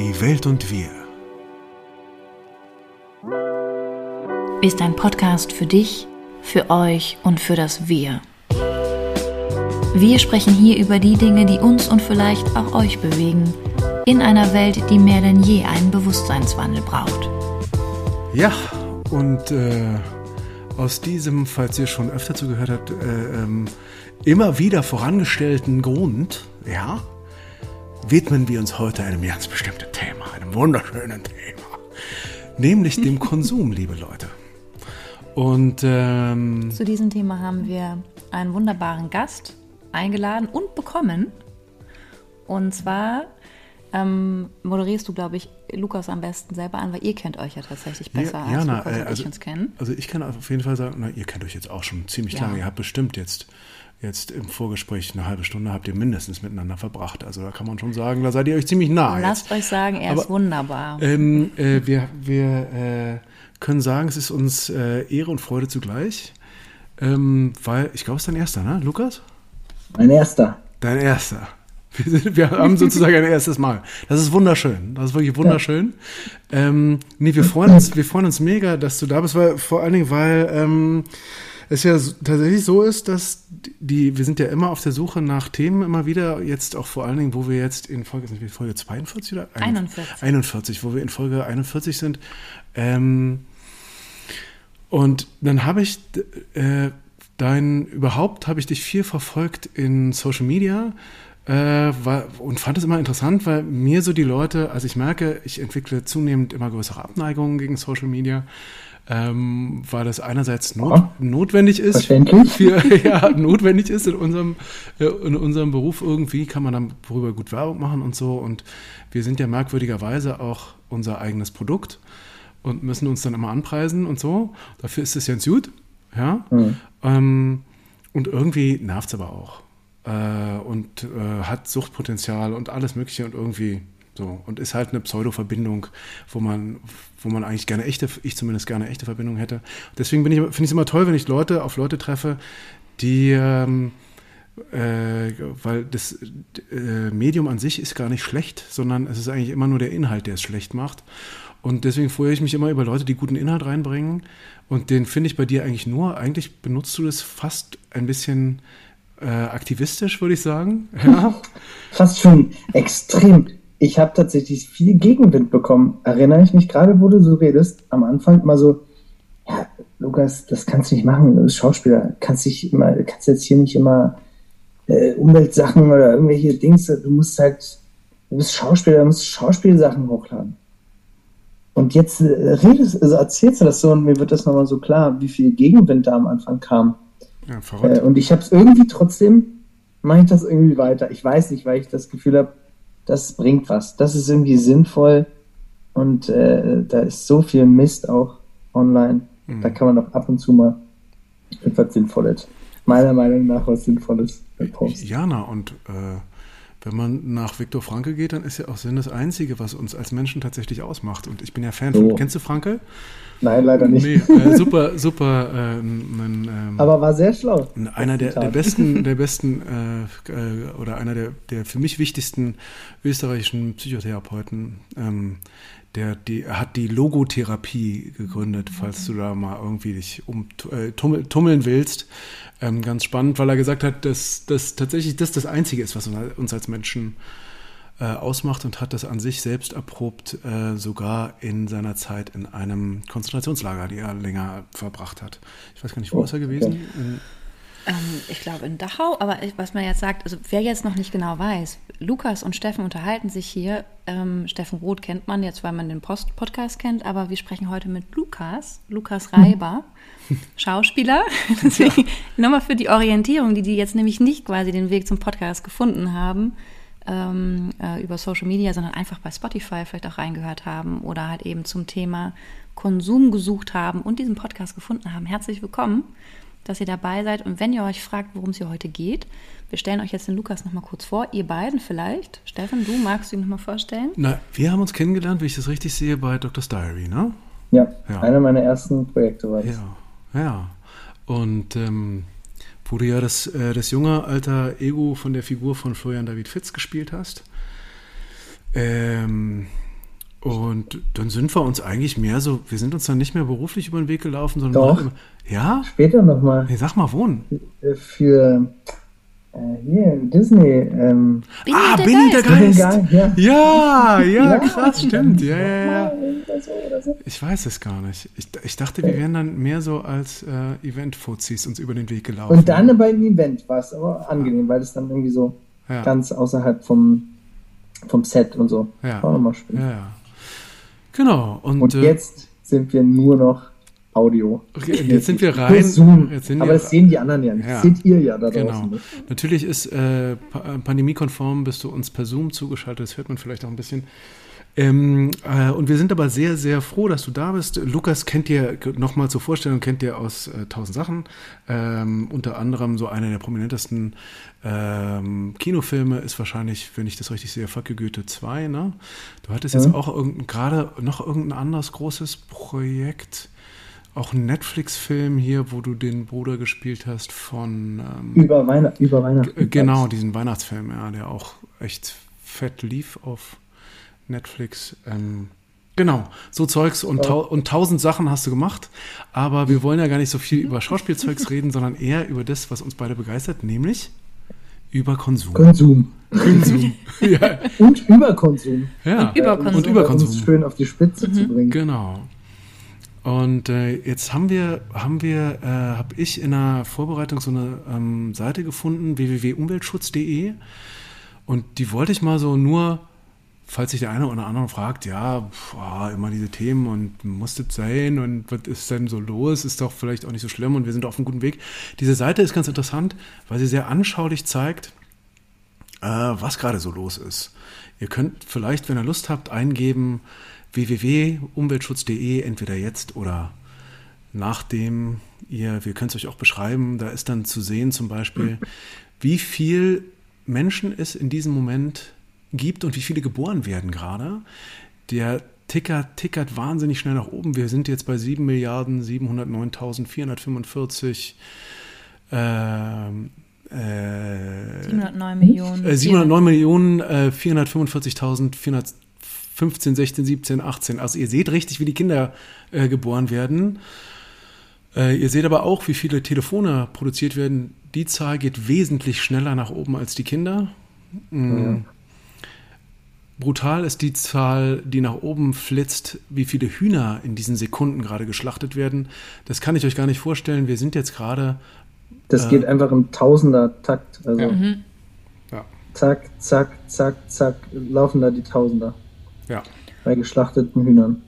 Die Welt und wir. Ist ein Podcast für dich, für euch und für das Wir. Wir sprechen hier über die Dinge, die uns und vielleicht auch euch bewegen, in einer Welt, die mehr denn je einen Bewusstseinswandel braucht. Ja, und äh, aus diesem, falls ihr schon öfter zugehört habt, äh, ähm, immer wieder vorangestellten Grund, ja, widmen wir uns heute einem ganz bestimmten Thema, einem wunderschönen Thema, nämlich dem Konsum, liebe Leute. Und ähm, zu diesem Thema haben wir einen wunderbaren Gast eingeladen und bekommen. Und zwar ähm, moderierst du, glaube ich, Lukas am besten selber an, weil ihr kennt euch ja tatsächlich besser ja, als na, Lukas äh, und also, ich uns kennen. Also ich kann auf jeden Fall sagen, na, ihr kennt euch jetzt auch schon ziemlich Ja. lange. Ihr habt bestimmt jetzt, jetzt im Vorgespräch eine halbe Stunde habt ihr mindestens miteinander verbracht. Also da kann man schon sagen, da seid ihr euch ziemlich nah. Lasst jetzt. euch sagen, er Aber, ist wunderbar. Ähm, äh, wir wir äh, können sagen, es ist uns äh, Ehre und Freude zugleich. Ähm, weil, ich glaube, es ist dein erster, ne, Lukas? Mein erster. Dein erster. Wir, sind, wir haben sozusagen ein erstes Mal. Das ist wunderschön. Das ist wirklich wunderschön. Ähm, nee, wir freuen uns, wir freuen uns mega, dass du da bist, weil vor allen Dingen, weil ähm, es ja tatsächlich so ist, dass die, wir sind ja immer auf der Suche nach Themen immer wieder, jetzt auch vor allen Dingen, wo wir jetzt in Folge, sind wir in Folge 42 oder? 41. 41, wo wir in Folge 41 sind. Ähm, und dann habe ich äh, dein, überhaupt habe ich dich viel verfolgt in Social Media äh, war, und fand es immer interessant, weil mir so die Leute, also ich merke, ich entwickle zunehmend immer größere Abneigungen gegen Social Media, ähm, weil das einerseits not, Ja. notwendig ist, für, ja, notwendig ist in unserem, äh, in unserem Beruf irgendwie, kann man dann darüber gut Werbung machen und so. Und wir sind ja merkwürdigerweise auch unser eigenes Produkt und müssen uns dann immer anpreisen und so. Dafür ist es ganz gut. Ja. Mhm. Ähm, und irgendwie nervt es aber auch. Äh, und äh, hat Suchtpotenzial und alles Mögliche und irgendwie so. Und ist halt eine Pseudo-Verbindung, wo man, wo man eigentlich gerne echte, ich zumindest gerne echte Verbindungen hätte. Deswegen ich, finde ich es immer toll, wenn ich Leute auf Leute treffe, die, ähm, äh, weil das äh, Medium an sich ist gar nicht schlecht, sondern es ist eigentlich immer nur der Inhalt, der es schlecht macht. Und deswegen freue ich mich immer über Leute, die guten Inhalt reinbringen. Und den finde ich bei dir eigentlich nur, eigentlich benutzt du das fast ein bisschen äh, aktivistisch, würde ich sagen. Ja. Fast schon extrem. Ich habe tatsächlich viel Gegenwind bekommen. Erinnere ich mich gerade, wo du so redest, am Anfang immer so, ja, Lukas, das kannst du nicht machen, du bist Schauspieler, kannst dich immer, kannst jetzt hier nicht immer äh, Umweltsachen oder irgendwelche Dings, du musst halt, du bist Schauspieler, du musst Schauspielsachen hochladen. Und jetzt äh, redest, also erzählst du das so und mir wird das nochmal so klar, wie viel Gegenwind da am Anfang kam. ja, verrückt. Äh, und ich habe es irgendwie trotzdem, mache ich das irgendwie weiter. Ich weiß nicht, weil ich das Gefühl habe, das bringt was. Das ist irgendwie sinnvoll und äh, da ist so viel Mist auch online. Mhm. Da kann man doch ab und zu mal etwas Sinnvolles, meiner Meinung nach was Sinnvolles posten. Jana, und äh, wenn man nach Viktor Frankl geht, dann ist ja auch Sinn das Einzige, was uns als Menschen tatsächlich ausmacht. Und ich bin ja Fan von. Kennst du Frankl? Nein, leider nicht. Nee, äh, super, super. Äh, ein, ähm, Aber war sehr schlau. einer der, der besten, der besten äh, äh, oder einer der, der für mich wichtigsten österreichischen Psychotherapeuten, ähm, der die hat die Logotherapie gegründet, falls du da mal irgendwie dich um äh, tummel, tummeln willst. Ähm, ganz spannend, weil er gesagt hat, dass das tatsächlich das das Einzige ist, was uns als Menschen äh, ausmacht und hat das an sich selbst erprobt, äh, sogar in seiner Zeit in einem Konzentrationslager, die er länger verbracht hat. Ich weiß gar nicht, wo Oh, ist er gewesen? okay. In, Ähm, ich glaube in Dachau, aber was man jetzt sagt, also wer jetzt noch nicht genau weiß, Lukas und Steffen unterhalten sich hier. Ähm, Steffen Roth kennt man jetzt, weil man den Post Podcast kennt, aber wir sprechen heute mit Lukas, Lukas Reiber, Schauspieler. Deswegen nochmal für die Orientierung, die die jetzt nämlich nicht quasi den Weg zum Podcast gefunden haben ähm, äh, über Social Media, sondern einfach bei Spotify vielleicht auch reingehört haben oder halt eben zum Thema Konsum gesucht haben und diesen Podcast gefunden haben. Herzlich willkommen dass ihr dabei seid. Und wenn ihr euch fragt, worum es hier heute geht, wir stellen euch jetzt den Lukas nochmal kurz vor. Ihr beiden vielleicht. Steffen, du magst du ihn nochmal vorstellen? na, wir haben uns kennengelernt, wenn ich das richtig sehe, bei Doctor's Diary, ne? Ja, Ja. einer meiner ersten Projekte war das. Ja, ja. Und ähm, wo du ja das, äh, das junge alter Ego von der Figur von Florian David Fitz gespielt hast. Ähm, Und dann sind wir uns eigentlich mehr so, wir sind uns dann nicht mehr beruflich über den Weg gelaufen, sondern Doch. immer, ja? Später nochmal Nee, sag mal, wohnen. für äh, hier Disney. Ähm, Billy ah, der Billy der Geist. Geist. ja. Ja, ja, Ja, krass, stimmt. Ja, ja, ja. Ich weiß es gar nicht. Ich, ich dachte, wir wären dann mehr so als äh, Event-Fuzis uns über den Weg gelaufen. Und dann beim Event war es aber angenehm, weil es dann irgendwie so Ja. ganz außerhalb vom, vom Set und so. Ja. War nochmal schön. Ja, ja. Genau. Und, Und äh, jetzt sind wir nur noch Audio. Okay, jetzt sind wir rein. Zoom. Jetzt aber das sehen die anderen ja nicht. Ja. Das seht ihr ja da draußen. Genau. nicht. Natürlich ist äh, pa- pandemiekonform, bist du uns per Zoom zugeschaltet, das hört man vielleicht auch ein bisschen. Ähm, äh, und wir sind aber sehr, sehr froh, dass du da bist. Lukas kennt dir, nochmal zur Vorstellung, kennt dir aus äh, tausend Sachen. Ähm, unter anderem so einer der prominentesten ähm, Kinofilme ist wahrscheinlich, wenn ich das richtig sehe, you Goethe 2. Ne? Du hattest jetzt Mhm. auch gerade noch irgendein anderes großes Projekt. Auch ein Netflix-Film hier, wo du den Bruder gespielt hast von ähm, Über, Weihn über Weihnachten. Genau, diesen Weihnachtsfilm, ja, der auch echt fett lief auf Netflix. Ähm, genau, so Zeugs und, tau und tausend Sachen hast du gemacht. Aber wir wollen ja gar nicht so viel über Schauspielzeugs reden, sondern eher über das, was uns beide begeistert, nämlich über Konsum. Konsum. Konsum. ja, Und Überkonsum. ja. Und Überkonsum. Und Um Überkonsum. es schön auf die Spitze zu bringen. Genau. Und äh, jetzt haben wir, haben wir, äh, habe ich in der Vorbereitung so eine ähm, Seite gefunden, www.umweltschutz.de. Und die wollte ich mal so nur, falls sich der eine oder andere fragt, ja, pf, ah, immer diese Themen und muss das sein und was ist denn so los? Ist doch vielleicht auch nicht so schlimm und wir sind auf einem guten Weg. Diese Seite ist ganz interessant, weil sie sehr anschaulich zeigt, äh, was gerade so los ist. Ihr könnt vielleicht, wenn ihr Lust habt, eingeben www.umweltschutz.de, entweder jetzt oder nachdem ihr, wir können es euch auch beschreiben, da ist dann zu sehen zum Beispiel, wie viel Menschen es in diesem Moment gibt und wie viele geboren werden gerade. Der Ticker tickert wahnsinnig schnell nach oben. Wir sind jetzt bei 7 Milliarden 709.445 ähm, äh, 709 Millionen. äh, 709 Millionen, äh, 450.415, 16, 17, 18. Also ihr seht richtig, wie die Kinder äh, geboren werden. Äh, ihr seht aber auch, wie viele Telefone produziert werden. Die Zahl geht wesentlich schneller nach oben als die Kinder. Mm. Brutal ist die Zahl, die nach oben flitzt, wie viele Hühner in diesen Sekunden gerade geschlachtet werden. Das kann ich euch gar nicht vorstellen. Wir sind jetzt gerade Das Äh. geht einfach im Tausender-Takt. Also Ja. Mhm. Ja. zack, zack, zack, zack, laufen da die Tausender Ja, bei geschlachteten Hühnern.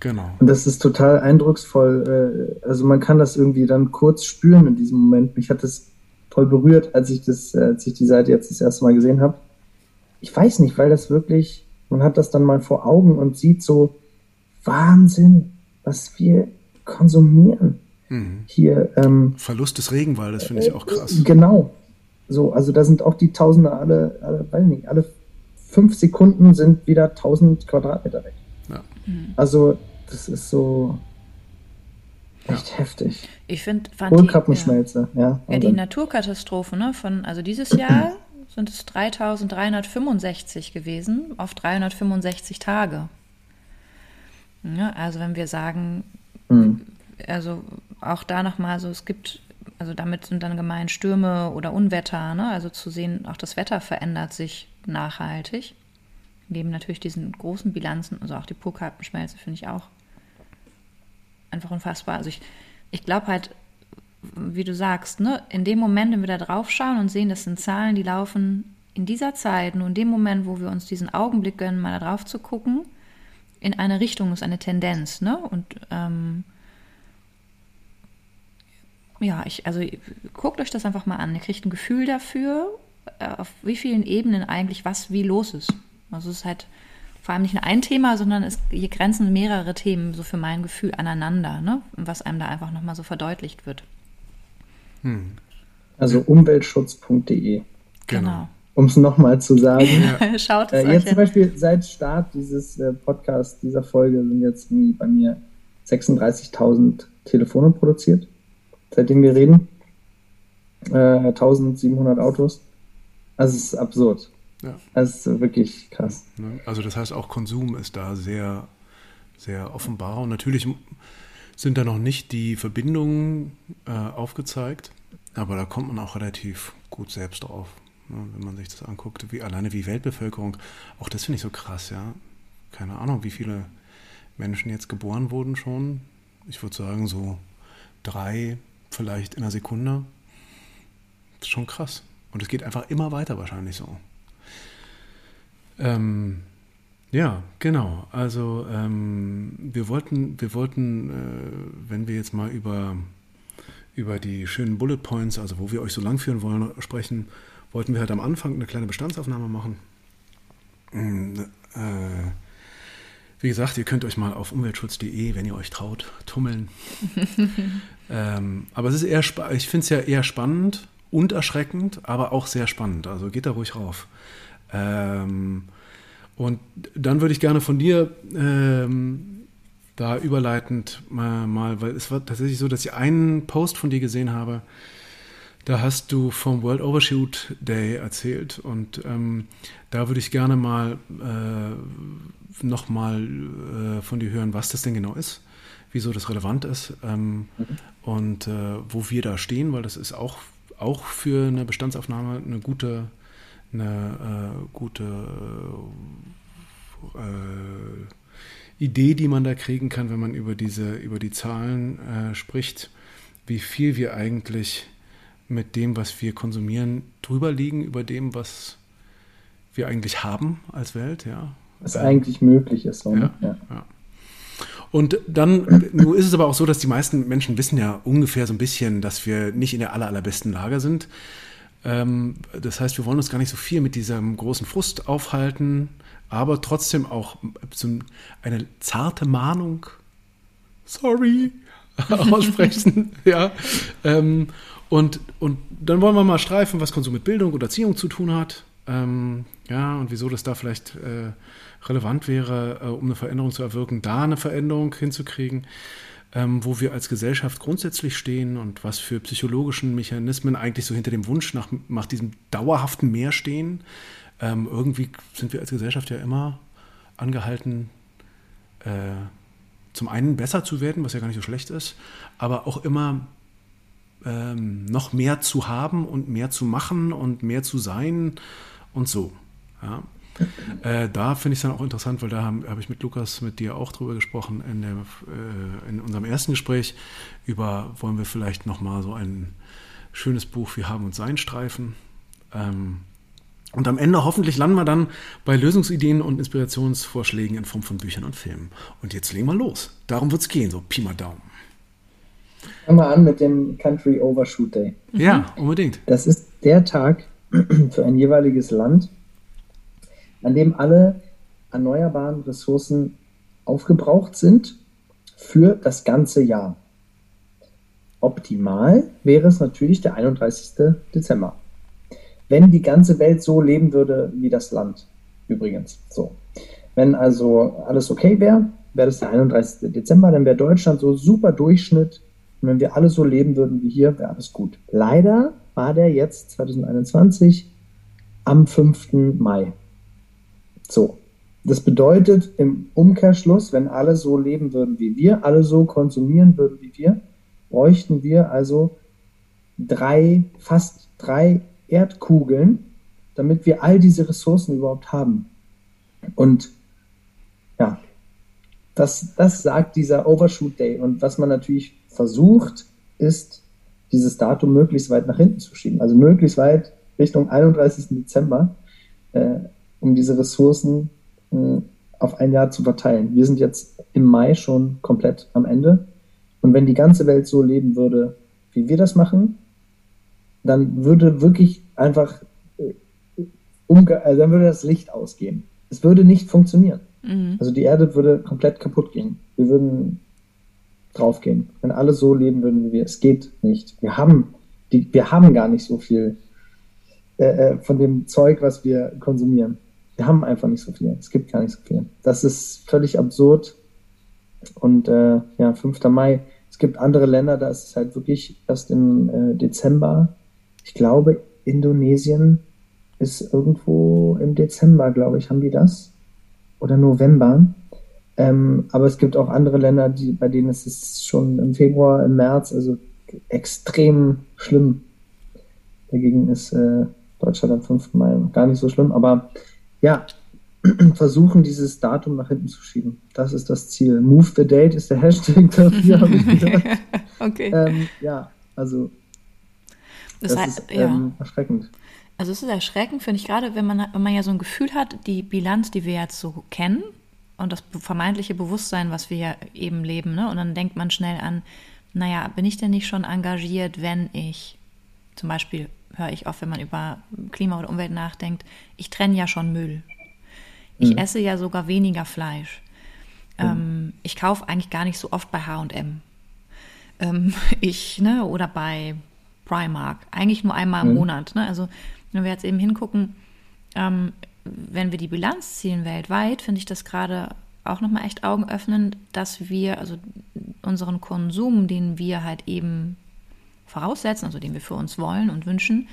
genau. Und das ist total eindrucksvoll. äh, Also man kann das irgendwie dann kurz spüren in diesem Moment. Mich hat das voll berührt, als ich das, äh, als ich die Seite jetzt das erste Mal gesehen habe. Ich weiß nicht, weil das wirklich, man hat das dann mal vor Augen und sieht so Wahnsinn, was wir konsumieren Mhm. hier. Ähm, Verlust des Regenwaldes finde ich auch krass. Genau. So, also da sind auch die Tausende alle, alle, weiß nicht, alle fünf Sekunden sind wieder 1000 Quadratmeter weg. Ja. Also, das ist so echt heftig. Ich finde, fand die, ja, Hohlkappenschmelze, ja. ja, die. Naturkatastrophe, ne, von, also dieses Jahr sind es 3365 gewesen auf 365 Tage. Ja, also wenn wir sagen, Mhm. also auch da nochmal so, es gibt, also damit sind dann gemeint Stürme oder Unwetter, ne? also zu sehen, auch das Wetter verändert sich nachhaltig. Neben natürlich diesen großen Bilanzen, also auch die Purkartenschmelze finde ich auch einfach unfassbar. Also ich, ich glaube halt, wie du sagst, ne, in dem Moment, wenn wir da drauf schauen und sehen, das sind Zahlen, die laufen in dieser Zeit, nur in dem Moment, wo wir uns diesen Augenblick gönnen, mal da drauf zu gucken, in eine Richtung ist eine Tendenz, ne? Und ähm, ja, ich, also guckt euch das einfach mal an. Ihr kriegt ein Gefühl dafür, auf wie vielen Ebenen eigentlich was wie los ist. Also es ist halt vor allem nicht nur ein Thema, sondern es hier grenzen mehrere Themen so für mein Gefühl aneinander, ne? Was einem da einfach nochmal so verdeutlicht wird. Also umweltschutz.de, Genau. um es nochmal zu sagen. Schaut es Äh, euch jetzt zum an. Beispiel seit Start dieses äh, Podcasts, dieser Folge, sind jetzt irgendwie bei mir 36.000 Telefone produziert, seitdem wir reden. Äh, 1700 Autos. Also es ist absurd. Ja. Das ist wirklich krass. Ne? Also das heißt, auch Konsum ist da sehr, sehr offenbar. Und natürlich sind da noch nicht die Verbindungen äh, aufgezeigt, aber da kommt man auch relativ gut selbst drauf, ne? wenn man sich das anguckt, wie alleine wie Weltbevölkerung. Auch das finde ich so krass, ja. Keine Ahnung, wie viele Menschen jetzt geboren wurden schon. Ich würde sagen, so drei, vielleicht in einer Sekunde. Das ist schon krass. Und es geht einfach immer weiter wahrscheinlich so. Ähm, ja, genau. Also ähm, wir wollten, wir wollten, äh, wenn wir jetzt mal über, über die schönen Bullet Points, also wo wir euch so lang führen wollen, sprechen, wollten wir halt am Anfang eine kleine Bestandsaufnahme machen. Ähm, äh, wie gesagt, ihr könnt euch mal auf umweltschutz.de, wenn ihr euch traut, tummeln. ähm, aber es ist eher, ich finde es ja eher spannend und erschreckend, aber auch sehr spannend. Also geht da ruhig rauf. Ähm, und dann würde ich gerne von dir ähm, da überleitend mal, mal, weil es war tatsächlich so, dass ich einen Post von dir gesehen habe, da hast du vom World Overshoot Day erzählt und ähm, da würde ich gerne mal äh, nochmal äh, von dir hören, was das denn genau ist, wieso das relevant ist ähm, mhm. und äh, wo wir da stehen, weil das ist auch, auch für eine Bestandsaufnahme eine gute, eine äh, gute äh, Idee, die man da kriegen kann, wenn man über diese, über die Zahlen äh, spricht, wie viel wir eigentlich mit dem, was wir konsumieren, drüber liegen, über dem, was wir eigentlich haben als Welt, ja. Was eigentlich möglich ist. So, ne? ja, ja. Und dann nur ist es aber auch so, dass die meisten Menschen wissen ja ungefähr so ein bisschen, dass wir nicht in der aller, allerbesten Lage sind. Ähm, das heißt, wir wollen uns gar nicht so viel mit diesem großen Frust aufhalten, aber trotzdem auch eine zarte Mahnung, sorry, aussprechen. ja. Ähm, und, und dann wollen wir mal streifen, was Konsum mit Bildung und Erziehung zu tun hat. Ähm, ja, und wieso das da vielleicht äh, relevant wäre, äh, um eine Veränderung zu erwirken, da eine Veränderung hinzukriegen, ähm, wo wir als Gesellschaft grundsätzlich stehen und was für psychologischen Mechanismen eigentlich so hinter dem Wunsch nach, nach diesem dauerhaften Mehr stehen. Ähm, irgendwie sind wir als Gesellschaft ja immer angehalten, äh, zum einen besser zu werden, was ja gar nicht so schlecht ist, aber auch immer ähm, noch mehr zu haben und mehr zu machen und mehr zu sein und so. Ja. Äh, da finde ich es dann auch interessant, weil da habe hab ich mit Lukas, mit dir auch drüber gesprochen in, der, äh, in unserem ersten Gespräch über, wollen wir vielleicht nochmal so ein schönes Buch wie Haben und Sein streifen. Ähm, und am Ende hoffentlich landen wir dann bei Lösungsideen und Inspirationsvorschlägen in Form von Büchern und Filmen. Und jetzt legen wir los. Darum wird es gehen, so Pi mal Daumen. Fangen wir an mit dem Country Overshoot Day. Ja, unbedingt. Das ist der Tag für ein jeweiliges Land, an dem alle erneuerbaren Ressourcen aufgebraucht sind für das ganze Jahr. Optimal wäre es natürlich der 31. Dezember. Wenn die ganze Welt so leben würde wie das Land, übrigens. So. Wenn also alles okay wäre, wäre das der 31. Dezember, dann wäre Deutschland so super Durchschnitt und wenn wir alle so leben würden wie hier, wäre alles gut. Leider war der jetzt 2021 am 5. Mai. So. Das bedeutet im Umkehrschluss, wenn alle so leben würden wie wir, alle so konsumieren würden wie wir, bräuchten wir also drei, fast drei Erdkugeln, damit wir all diese Ressourcen überhaupt haben. Und ja, das, das sagt dieser Overshoot Day. Und was man natürlich versucht, ist, dieses Datum möglichst weit nach hinten zu schieben. Also möglichst weit Richtung 31. Dezember, äh, um diese Ressourcen äh, auf ein Jahr zu verteilen. Wir sind jetzt im Mai schon komplett am Ende. Und wenn die ganze Welt so leben würde, wie wir das machen, dann würde wirklich einfach, äh, umge also dann würde das Licht ausgehen. Es würde nicht funktionieren. Mhm. Also die Erde würde komplett kaputt gehen. Wir würden draufgehen. Wenn alle so leben würden wie wir, es geht nicht. Wir haben, die, wir haben gar nicht so viel äh, äh, von dem Zeug, was wir konsumieren. Wir haben einfach nicht so viel. Es gibt gar nicht so viel. Das ist völlig absurd. Und äh, ja, 5. Mai. Es gibt andere Länder, da ist es halt wirklich erst im äh, Dezember. Ich glaube, Indonesien ist irgendwo im Dezember, glaube ich, haben die das. Oder November. Ähm, aber es gibt auch andere Länder, die, bei denen ist es schon im Februar, im März, also extrem schlimm. Dagegen ist äh, Deutschland am 5. Mai gar nicht so schlimm. Aber ja, versuchen, dieses Datum nach hinten zu schieben. Das ist das Ziel. Move the date ist der Hashtag dafür, habe ich gedacht. okay. Ähm, ja, also das, das heißt, ist ähm, ja. erschreckend. Also es ist erschreckend, finde ich, gerade wenn man, wenn man ja so ein Gefühl hat, die Bilanz, die wir jetzt so kennen und das vermeintliche Bewusstsein, was wir ja eben leben, ne? und dann denkt man schnell an, naja, bin ich denn nicht schon engagiert, wenn ich, zum Beispiel höre ich oft, wenn man über Klima oder Umwelt nachdenkt, ich trenne ja schon Müll. Ich mhm. esse ja sogar weniger Fleisch. Mhm. Ähm, ich kaufe eigentlich gar nicht so oft bei H&M. Ähm, ich, ne, oder bei Primark. Eigentlich nur einmal im mhm. Monat. Ne? Also wenn wir jetzt eben hingucken, ähm, wenn wir die Bilanz ziehen weltweit, finde ich das gerade auch nochmal echt augenöffnend, dass wir, also unseren Konsum, den wir halt eben voraussetzen, also den wir für uns wollen und wünschen,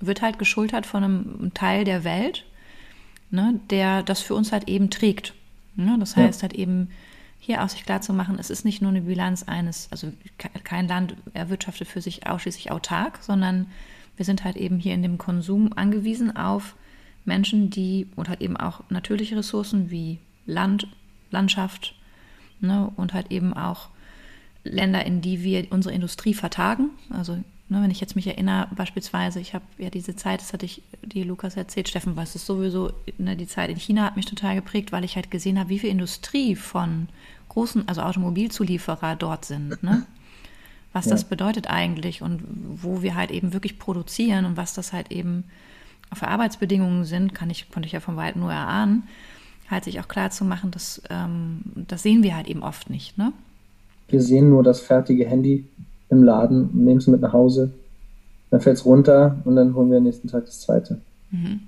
wird halt geschultert von einem Teil der Welt, ne, der das für uns halt eben trägt. Ne? Das heißt ja. halt eben, hier auch sich klar zu machen, es ist nicht nur eine Bilanz eines, also kein Land erwirtschaftet für sich ausschließlich autark, sondern wir sind halt eben hier in dem Konsum angewiesen auf Menschen, die und halt eben auch natürliche Ressourcen wie Land, Landschaft ne, und halt eben auch Länder, in die wir unsere Industrie vertagen. Also Ne, wenn ich jetzt mich erinnere, beispielsweise, ich habe ja diese Zeit, das hatte ich dir Lukas erzählt, Steffen, was ist sowieso, ne, die Zeit in China hat mich total geprägt, weil ich halt gesehen habe, wie viel Industrie von großen, also Automobilzulieferer dort sind. Ne? Was ja. das bedeutet eigentlich und wo wir halt eben wirklich produzieren und was das halt eben für Arbeitsbedingungen sind, kann ich, konnte ich ja von weitem nur erahnen, halt sich auch klar zu machen, dass ähm, das sehen wir halt eben oft nicht. Ne? Wir sehen nur das fertige Handy im Laden, nehmen es mit nach Hause, dann fällt es runter und dann holen wir am nächsten Tag das zweite. Mhm.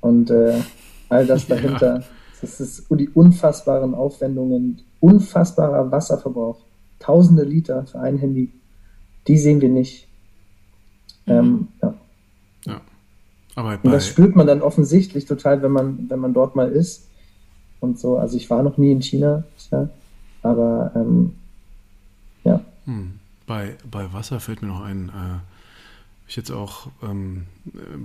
Und äh, all das dahinter, ja. das ist die unfassbaren Aufwendungen, unfassbarer Wasserverbrauch, tausende Liter für ein Handy, die sehen wir nicht. Mhm. Ähm, ja. ja. Aber und das spürt man dann offensichtlich total, wenn man, wenn man dort mal ist und so. Also ich war noch nie in China, ja, aber ähm. Hm. Bei, bei Wasser fällt mir noch ein, äh, ich jetzt auch ähm,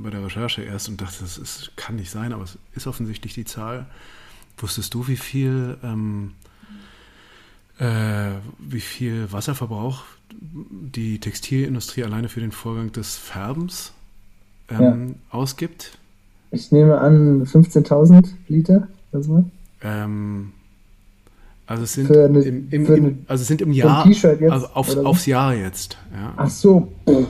bei der Recherche erst und dachte, das ist, kann nicht sein, aber es ist offensichtlich die Zahl. Wusstest du, wie viel, ähm, äh, wie viel Wasserverbrauch die Textilindustrie alleine für den Vorgang des Färbens ähm, ja. ausgibt? Ich nehme an 15.000 Liter. Also. Ähm, also es sind, eine, im, im, im, also es sind im Jahr, jetzt, also aufs, aufs, Jahr jetzt. Ja. Ach so, oh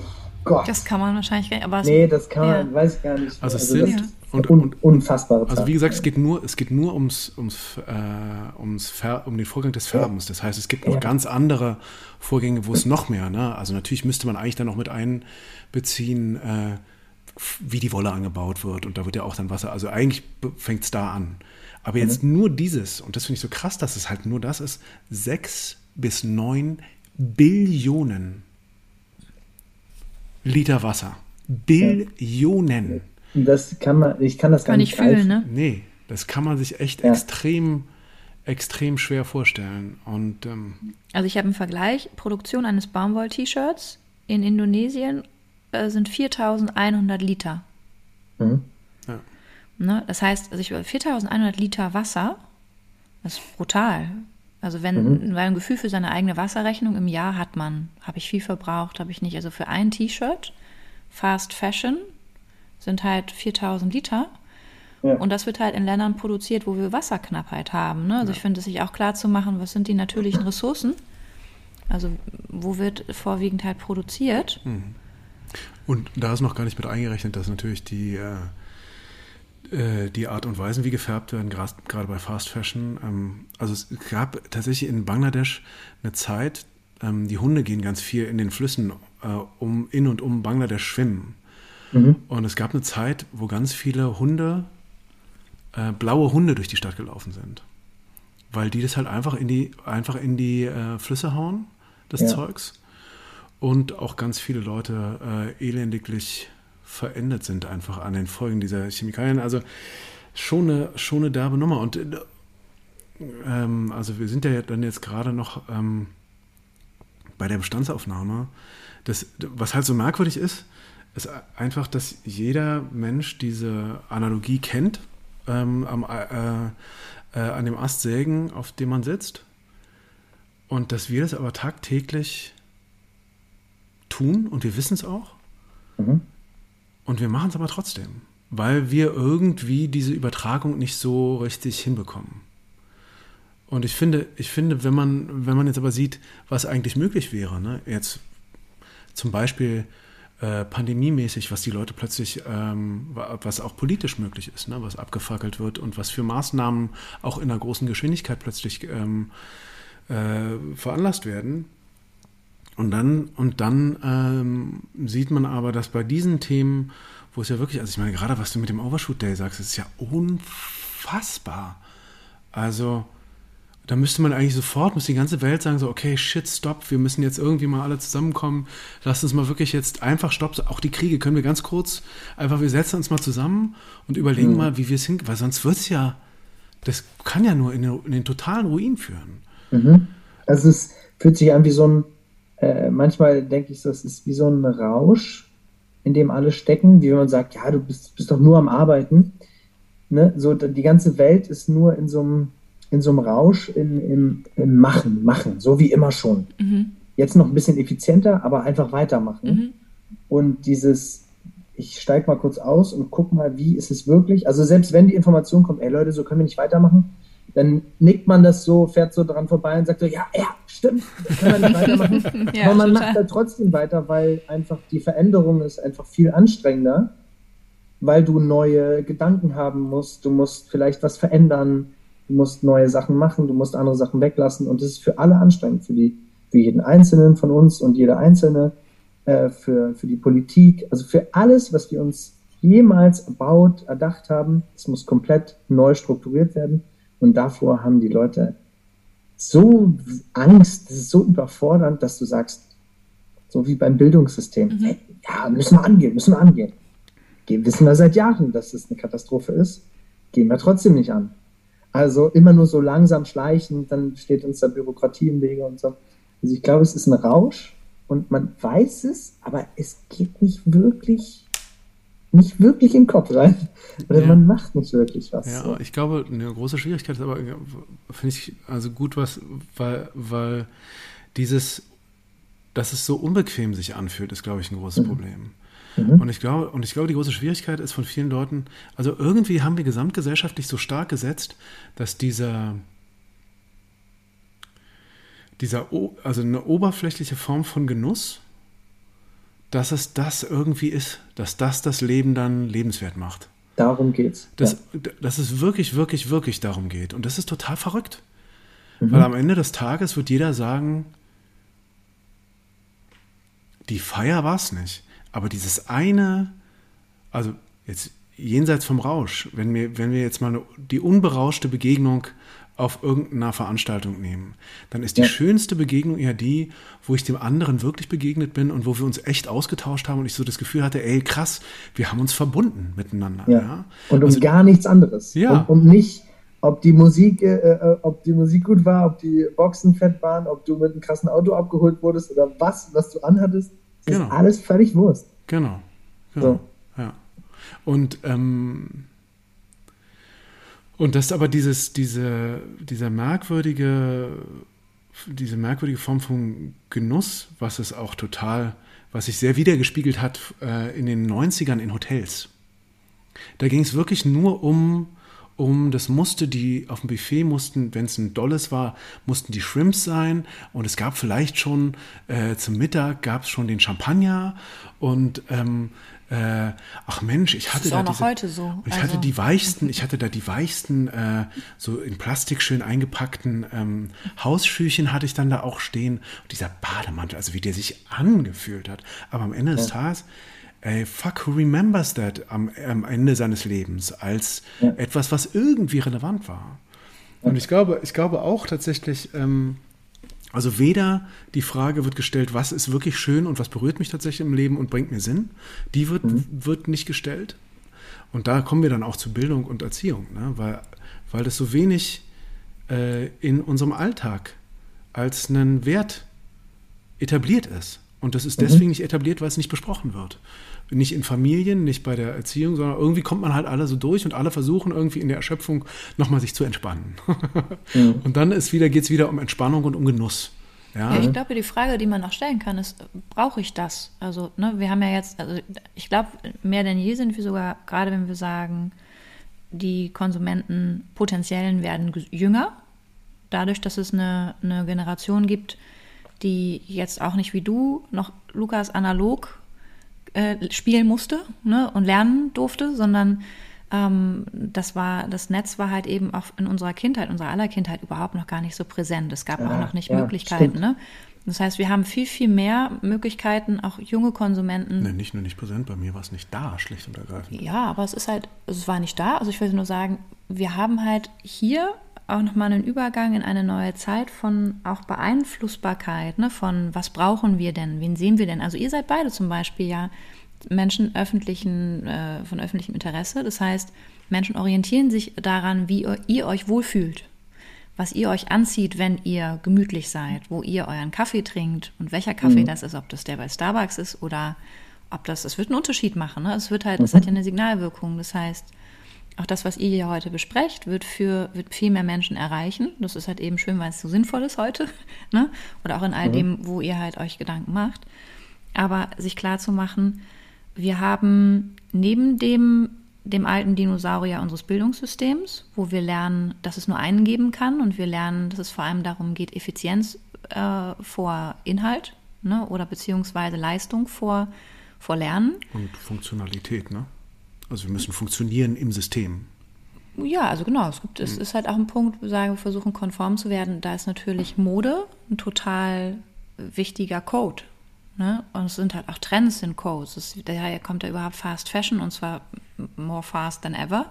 Gott. Das kann man wahrscheinlich gar nicht, aber Nee, das kann man, ja. weiß ich gar nicht. Also es also sind, und, und, unfassbare Zeit. Also wie gesagt, es geht nur, es geht nur ums, ums, äh, ums Fär, um den Vorgang des Färbens. Das heißt, es gibt noch ja. ganz andere Vorgänge, wo es noch mehr, ne? Also natürlich müsste man eigentlich dann noch mit einbeziehen, äh, wie die Wolle angebaut wird. Und da wird ja auch dann Wasser, also eigentlich fängt es da an. Aber jetzt mhm. nur dieses, und das finde ich so krass, dass es halt nur das ist, sechs bis neun Billionen Liter Wasser. Billionen. Das kann man, ich kann das kann gar nicht fühlen, ne? Nee, das kann man sich echt ja. extrem, extrem schwer vorstellen. Und, ähm, also ich habe einen Vergleich, Produktion eines Baumwoll-T-Shirts in Indonesien äh, sind 4100 Liter. Mhm. Ne? Das heißt, also ich 4100 Liter Wasser, das ist brutal. Also wenn, mhm. weil ein Gefühl für seine eigene Wasserrechnung im Jahr hat man, habe ich viel verbraucht, habe ich nicht. Also für ein T-Shirt, Fast Fashion, sind halt 4000 Liter. Ja. Und das wird halt in Ländern produziert, wo wir Wasserknappheit haben. Ne? Also ja. ich finde es sich auch klar zu machen, was sind die natürlichen Ressourcen? Also wo wird vorwiegend halt produziert? Mhm. Und da ist noch gar nicht mit eingerechnet, dass natürlich die äh, die Art und Weise, wie gefärbt werden, gerade bei Fast Fashion. Ähm, also es gab tatsächlich in Bangladesch eine Zeit, ähm, die Hunde gehen ganz viel in den Flüssen äh, um in und um Bangladesch schwimmen. Mhm. Und es gab eine Zeit, wo ganz viele Hunde, äh, blaue Hunde durch die Stadt gelaufen sind. Weil die das halt einfach in die, einfach in die äh, Flüsse hauen, das ja. Zeugs. Und auch ganz viele Leute äh, elendiglich verendet sind einfach an den Folgen dieser Chemikalien. Also schon eine, schon eine derbe Nummer. Und ähm, also wir sind ja dann jetzt gerade noch ähm, bei der Bestandsaufnahme. Das, was halt so merkwürdig ist, ist einfach, dass jeder Mensch diese Analogie kennt, ähm, am, äh, äh, an dem Ast sägen, auf dem man sitzt. Und dass wir das aber tagtäglich tun und wir wissen es auch. Mhm. Und wir machen es aber trotzdem, weil wir irgendwie diese Übertragung nicht so richtig hinbekommen. Und ich finde, ich finde, wenn man, wenn man jetzt aber sieht, was eigentlich möglich wäre, ne, jetzt zum Beispiel äh, pandemiemäßig, was die Leute plötzlich, ähm, was auch politisch möglich ist, ne, was abgefackelt wird und was für Maßnahmen auch in einer großen Geschwindigkeit plötzlich ähm, äh, veranlasst werden. Und dann, und dann ähm, sieht man aber, dass bei diesen Themen, wo es ja wirklich, also ich meine, gerade was du mit dem Overshoot Day sagst, ist ja unfassbar. Also, da müsste man eigentlich sofort, muss die ganze Welt sagen, so, okay, shit, stopp, wir müssen jetzt irgendwie mal alle zusammenkommen. Lass uns mal wirklich jetzt einfach stopp. Auch die Kriege können wir ganz kurz, einfach, wir setzen uns mal zusammen und überlegen mhm. mal, wie wir es hinkriegen, weil sonst wird es ja, das kann ja nur in den, in den totalen Ruin führen. Mhm. Also es fühlt sich an wie so ein, äh, manchmal denke ich, das ist wie so ein Rausch, in dem alle stecken, wie wenn man sagt, ja, du bist, bist doch nur am Arbeiten. Ne? So, die ganze Welt ist nur in so einem in so einem Rausch in, im, im Machen, Machen, so wie immer schon. Mhm. Jetzt noch ein bisschen effizienter, aber einfach weitermachen. Mhm. Und dieses, ich steige mal kurz aus und guck mal, wie ist es wirklich. Also selbst wenn die Information kommt, ey Leute, so können wir nicht weitermachen, dann nickt man das so, fährt so dran vorbei und sagt so, ja, ja, stimmt, können wir nicht weitermachen. ja, aber man total. macht halt trotzdem weiter, weil einfach die Veränderung ist einfach viel anstrengender, weil du neue Gedanken haben musst, du musst vielleicht was verändern, du musst neue Sachen machen, du musst andere Sachen weglassen und das ist für alle anstrengend, für, die, für jeden Einzelnen von uns und jeder Einzelne, äh, für, für die Politik, also für alles, was wir uns jemals erbaut, erdacht haben. Es muss komplett neu strukturiert werden und davor haben die Leute so Angst, das ist so überfordernd, dass du sagst, so wie beim Bildungssystem, mhm. hey, ja, müssen wir angehen, müssen wir angehen. Wir wissen wir seit Jahren, dass es eine Katastrophe ist, gehen wir trotzdem nicht an. Also immer nur so langsam schleichend, dann steht uns da Bürokratie im Wege und so. Also ich glaube, es ist ein Rausch und man weiß es, aber es geht nicht wirklich, nicht wirklich den Kopf rein. Oder ja. man macht nicht wirklich was. Ja, so. ich glaube, eine große Schwierigkeit ist aber, finde ich also gut was, weil, weil dieses, dass es so unbequem sich anfühlt, ist, glaube ich, ein großes mhm. Problem. Mhm. Und, ich glaube, und ich glaube, die große Schwierigkeit ist von vielen Leuten, also irgendwie haben wir gesamtgesellschaftlich so stark gesetzt, dass dieser, dieser, also eine oberflächliche Form von Genuss, dass es das irgendwie ist, dass das das Leben dann lebenswert macht. Darum geht's. Dass, ja. dass es wirklich, wirklich, wirklich darum geht. Und das ist total verrückt. Mhm. Weil am Ende des Tages wird jeder sagen, die Feier war es nicht. Aber dieses eine, also jetzt jenseits vom Rausch, wenn wir, wenn wir jetzt mal die unberauschte Begegnung auf irgendeiner Veranstaltung nehmen, dann ist die ja. schönste Begegnung ja die, wo ich dem anderen wirklich begegnet bin und wo wir uns echt ausgetauscht haben und ich so das Gefühl hatte, ey krass, wir haben uns verbunden miteinander. Ja. ja? Und um also, gar nichts anderes. Ja. Um, um nicht, ob die Musik, äh, äh, ob die Musik gut war, ob die Boxen fett waren, ob du mit einem krassen Auto abgeholt wurdest oder was, was du anhattest. Das genau. ist alles völlig Wurst. Genau. genau. So. Ja. Und, ähm, und das aber dieses, diese, dieser merkwürdige, diese merkwürdige Form von Genuss, was es auch total, was sich sehr wiedergespiegelt hat äh, in den 90ern in Hotels. Da ging es wirklich nur um um, das musste die, auf dem Buffet mussten, wenn es ein Dolles war, mussten die Shrimps sein und es gab vielleicht schon, äh, zum Mittag gab es schon den Champagner und ähm, äh, ach Mensch, ich hatte das ist da auch diese, heute so. Ich also. hatte die weichsten, ich hatte da die weichsten, äh, so in Plastik schön eingepackten ähm, Hausschüchen hatte ich dann da auch stehen. Und dieser Bademantel, also wie der sich angefühlt hat. Aber am Ende des ja. Tages ey, fuck, who remembers that am, am Ende seines Lebens als ja. etwas, was irgendwie relevant war. Und ich glaube, ich glaube auch tatsächlich, ähm, Also weder die Frage wird gestellt, was ist wirklich schön und was berührt mich tatsächlich im Leben und bringt mir Sinn, die wird, mhm. wird nicht gestellt. Und da kommen wir dann auch zu Bildung und Erziehung, ne? weil, weil das so wenig äh, in unserem Alltag als einen Wert etabliert ist. Und das ist mhm. deswegen nicht etabliert, weil es nicht besprochen wird. Nicht in Familien, nicht bei der Erziehung, sondern irgendwie kommt man halt alle so durch und alle versuchen irgendwie in der Erschöpfung nochmal sich zu entspannen. mhm. Und dann ist wieder, geht es wieder um Entspannung und um Genuss. Ja. ja. ich glaube, die Frage, die man noch stellen kann, ist, brauche ich das? Also, ne, wir haben ja jetzt, also ich glaube, mehr denn je sind wir sogar, gerade wenn wir sagen, die Konsumenten potenziellen werden jünger, dadurch, dass es eine, eine Generation gibt, die jetzt auch nicht wie du noch Lukas analog äh, spielen musste ne, und lernen durfte, sondern ähm, das war, das Netz war halt eben auch in unserer Kindheit, unserer aller Kindheit überhaupt noch gar nicht so präsent. Es gab ja, auch noch nicht ja, Möglichkeiten. Ne? Das heißt, wir haben viel, viel mehr Möglichkeiten, auch junge Konsumenten. Nee, nicht nur nicht präsent, bei mir war es nicht da, schlicht und ergreifend. Ja, aber es ist halt, es war nicht da. Also ich will nur sagen, wir haben halt hier auch nochmal einen Übergang in eine neue Zeit von auch Beeinflussbarkeit, ne, von was brauchen wir denn, wen sehen wir denn? Also ihr seid beide zum Beispiel ja Menschen öffentlichen, äh, von öffentlichem Interesse. Das heißt, Menschen orientieren sich daran, wie ihr euch wohlfühlt, was ihr euch anzieht, wenn ihr gemütlich seid, wo ihr euren Kaffee trinkt und welcher Kaffee mhm. das ist, ob das der bei Starbucks ist oder ob das, es wird einen Unterschied machen. Ne? Es wird halt, es mhm. hat ja eine Signalwirkung. Das heißt, auch das, was ihr hier heute besprecht, wird, für, wird viel mehr Menschen erreichen. Das ist halt eben schön, weil es so sinnvoll ist heute. Ne? Oder auch in all mhm. dem, wo ihr halt euch Gedanken macht. Aber sich klar zu machen, wir haben neben dem, dem alten Dinosaurier unseres Bildungssystems, wo wir lernen, dass es nur einen geben kann und wir lernen, dass es vor allem darum geht, Effizienz äh, vor Inhalt ne? oder beziehungsweise Leistung vor, vor Lernen. Und Funktionalität, ne? Also wir müssen funktionieren im System. Ja, also genau. Es, gibt, es mhm. ist halt auch ein Punkt, wo wir sagen, wir versuchen konform zu werden. Da ist natürlich Mode ein total wichtiger Code. Ne? Und es sind halt auch Trends in Codes. Es, daher kommt ja überhaupt Fast Fashion und zwar more fast than ever.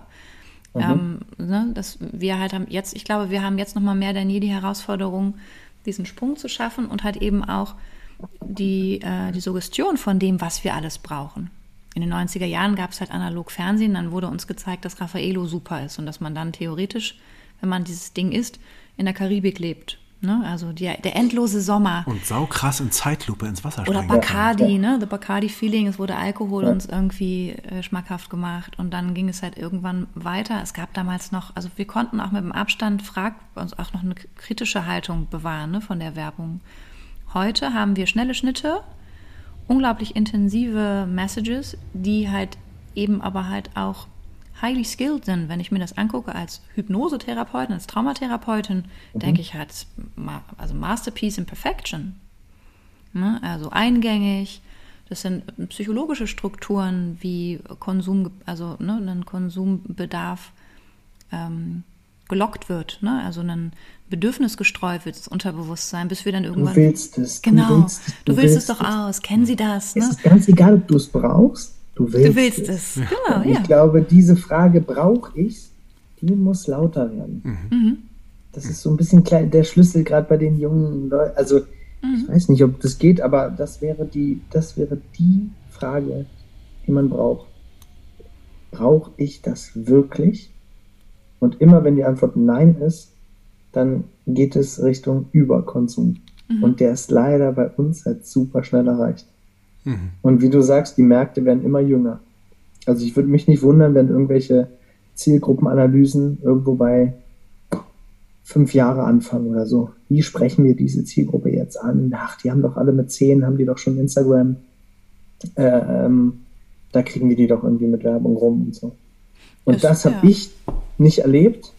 Mhm. Ähm, ne? dass wir halt haben jetzt, ich glaube, wir haben jetzt noch mal mehr denn je die Herausforderung, diesen Sprung zu schaffen und halt eben auch die, äh, die Suggestion von dem, was wir alles brauchen in den 90er Jahren gab es halt analog Fernsehen, dann wurde uns gezeigt, dass Raffaello super ist und dass man dann theoretisch, wenn man dieses Ding isst, in der Karibik lebt. Ne? Also die, der endlose Sommer. Und saukrass in Zeitlupe ins Wasser Oder springen. Bacardi, ja. ne? The Bacardi Feeling. Es wurde Alkohol ja. uns irgendwie äh, schmackhaft gemacht. Und dann ging es halt irgendwann weiter. Es gab damals noch, also wir konnten auch mit dem Abstand frag, uns auch noch eine kritische Haltung bewahren ne, von der Werbung. Heute haben wir schnelle Schnitte, unglaublich intensive Messages, die halt eben aber halt auch highly skilled sind. Wenn ich mir das angucke als Hypnosetherapeutin, als Traumatherapeutin, mhm. denke ich halt, also Masterpiece in Perfection. Ne? Also eingängig. Das sind psychologische Strukturen wie Konsum, also ne, ein Konsumbedarf ähm, gelockt wird, ne? also ein Bedürfnis gestreut wird, das Unterbewusstsein, bis wir dann irgendwann. Du willst es. Genau. Du willst, du, du willst, willst es doch aus. Kennen Sie das? Ne? Es ist ganz egal, ob du es brauchst. Du willst, du willst es. es. Genau, ja. Ich glaube, diese Frage, brauche ich die muss lauter werden. Mhm. mhm. Das ist so ein bisschen klein, der Schlüssel gerade bei den jungen Leuten. Also, mhm. ich weiß nicht, ob das geht, aber das wäre die, das wäre die Frage, die man braucht. Brauche ich das wirklich? Und immer wenn die Antwort Nein ist, dann geht es Richtung Überkonsum. Mhm. Und der ist leider bei uns halt super schnell erreicht. Mhm. Und wie du sagst, die Märkte werden immer jünger. Also ich würde mich nicht wundern, wenn irgendwelche Zielgruppenanalysen irgendwo bei fünf Jahre anfangen oder so. Wie sprechen wir diese Zielgruppe jetzt an? Ach, die haben doch alle mit zehn, haben die doch schon Instagram. Äh, ähm, da kriegen wir die doch irgendwie mit Werbung rum und so. Und das, das habe ja. ich nicht erlebt.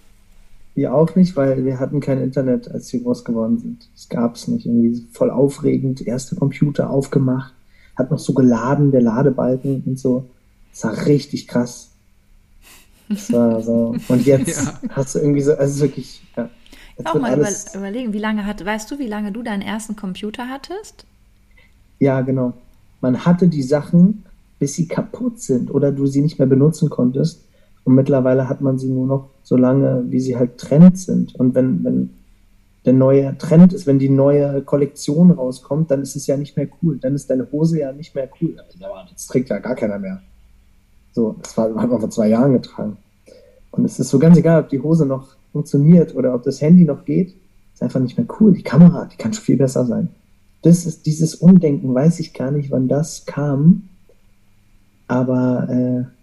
Wir auch nicht, weil wir hatten kein Internet, als wir groß geworden sind. Es gab es nicht. Irgendwie voll aufregend. Erste Computer aufgemacht. Hat noch so geladen, der Ladebalken und so. Das war richtig krass. Das war so. Und jetzt ja. hast du irgendwie so, also wirklich, ja. Auch mal über, überlegen, wie lange hat, weißt du, wie lange du deinen ersten Computer hattest? Ja, genau. Man hatte die Sachen, bis sie kaputt sind oder du sie nicht mehr benutzen konntest. Und mittlerweile hat man sie nur noch so lange, wie sie halt Trend sind. Und wenn, wenn der neue Trend ist, wenn die neue Kollektion rauskommt, dann ist es ja nicht mehr cool. Dann ist deine Hose ja nicht mehr cool. Das trägt ja gar keiner mehr. So, das war, hat man vor zwei Jahren getragen. Und es ist so ganz egal, ob die Hose noch funktioniert oder ob das Handy noch geht. Ist einfach nicht mehr cool. Die Kamera, die kann schon viel besser sein. Das ist dieses Umdenken, weiß ich gar nicht, wann das kam. Aber äh,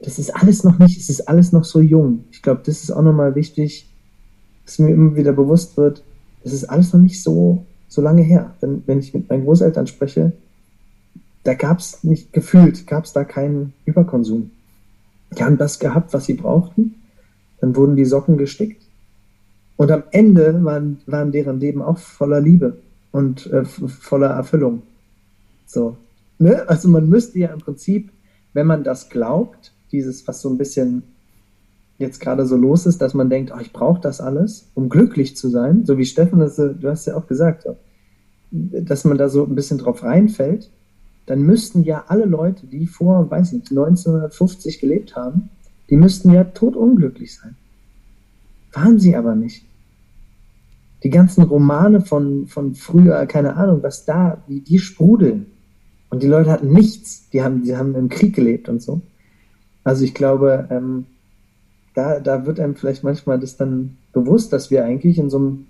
das ist alles noch nicht, es ist alles noch so jung. Ich glaube, das ist auch nochmal wichtig, dass mir immer wieder bewusst wird, es ist alles noch nicht so, so lange her. Wenn, wenn ich mit meinen Großeltern spreche, da gab es nicht gefühlt, gab es da keinen Überkonsum. Die haben das gehabt, was sie brauchten. Dann wurden die Socken gestickt. Und am Ende waren, waren deren Leben auch voller Liebe und äh, voller Erfüllung. So. Ne? Also man müsste ja im Prinzip, wenn man das glaubt, dieses, was so ein bisschen jetzt gerade so los ist, dass man denkt, oh, ich brauche das alles, um glücklich zu sein, so wie Steffen, das, du hast ja auch gesagt, dass man da so ein bisschen drauf reinfällt, dann müssten ja alle Leute, die vor, weiß nicht, 1950 gelebt haben, die müssten ja totunglücklich sein. Waren sie aber nicht. Die ganzen Romane von, von früher, keine Ahnung, was da, die, die sprudeln. Und die Leute hatten nichts. Die haben, die haben im Krieg gelebt und so. Also ich glaube, ähm, da, da wird einem vielleicht manchmal das dann bewusst, dass wir eigentlich in so einem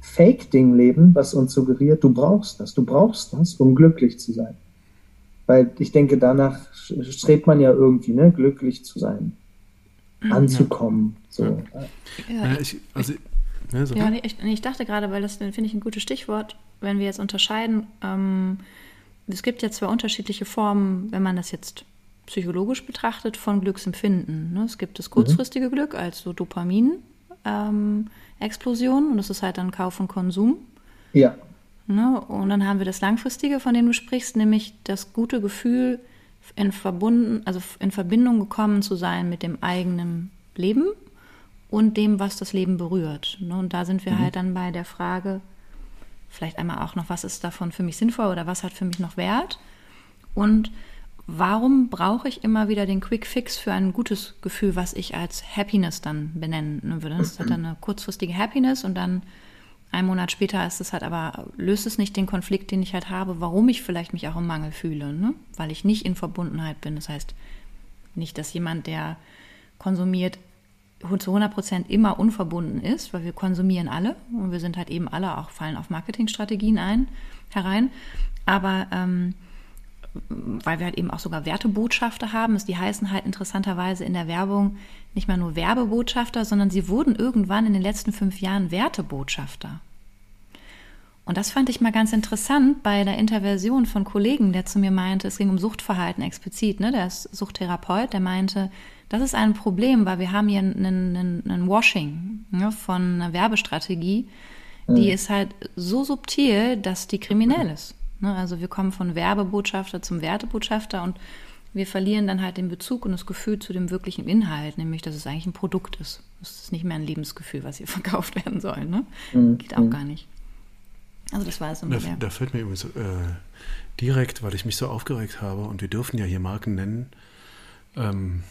Fake-Ding leben, was uns suggeriert, du brauchst das, du brauchst das, um glücklich zu sein. Weil ich denke, danach strebt man ja irgendwie, ne, glücklich zu sein, mhm. anzukommen. Ja. So. Ja, ja ich, also, ne, so. ja ich, ich, dachte gerade, weil das finde ich ein gutes Stichwort, wenn wir jetzt unterscheiden, ähm, es gibt ja zwei unterschiedliche Formen, wenn man das jetzt psychologisch betrachtet, von Glücksempfinden. Ne? Es gibt das kurzfristige mhm. Glück als so Dopamin-Explosion ähm, und das ist halt dann Kauf und Konsum. Ja. Ne? Und dann haben wir das langfristige, von dem du sprichst, nämlich das gute Gefühl, in, verbunden, also in Verbindung gekommen zu sein mit dem eigenen Leben und dem, was das Leben berührt. Ne? Und da sind wir mhm. halt dann bei der Frage, vielleicht einmal auch noch, was ist davon für mich sinnvoll oder was hat für mich noch Wert? Und warum brauche ich immer wieder den Quick Fix für ein gutes Gefühl, was ich als Happiness dann benennen würde? Das ist dann eine kurzfristige Happiness und dann ein Monat später ist es halt aber, löst es nicht den Konflikt, den ich halt habe, warum ich vielleicht mich auch im Mangel fühle, ne? weil ich nicht in Verbundenheit bin. Das heißt, nicht, dass jemand, der konsumiert, zu 100 Prozent immer unverbunden ist, weil wir konsumieren alle und wir sind halt eben alle auch, fallen auf Marketingstrategien ein, herein. Aber ähm, weil wir halt eben auch sogar Wertebotschafter haben. Die heißen halt interessanterweise in der Werbung nicht mehr nur Werbebotschafter, sondern sie wurden irgendwann in den letzten fünf Jahren Wertebotschafter. Und das fand ich mal ganz interessant bei der Interversion von Kollegen, der zu mir meinte, es ging um Suchtverhalten explizit, ne? der ist Suchttherapeut, der meinte, das ist ein Problem, weil wir haben hier einen Washing ne, von einer Werbestrategie, die mhm. ist halt so subtil, dass die kriminell ist. Ne? Also wir kommen von Werbebotschafter zum Wertebotschafter und wir verlieren dann halt den Bezug und das Gefühl zu dem wirklichen Inhalt, nämlich dass es eigentlich ein Produkt ist. Es ist nicht mehr ein Lebensgefühl, was hier verkauft werden soll. Ne? Mhm. Geht auch gar nicht. Also das war es immer. Da, da fällt mir übrigens äh, direkt, weil ich mich so aufgeregt habe und wir dürfen ja hier Marken nennen. Ähm,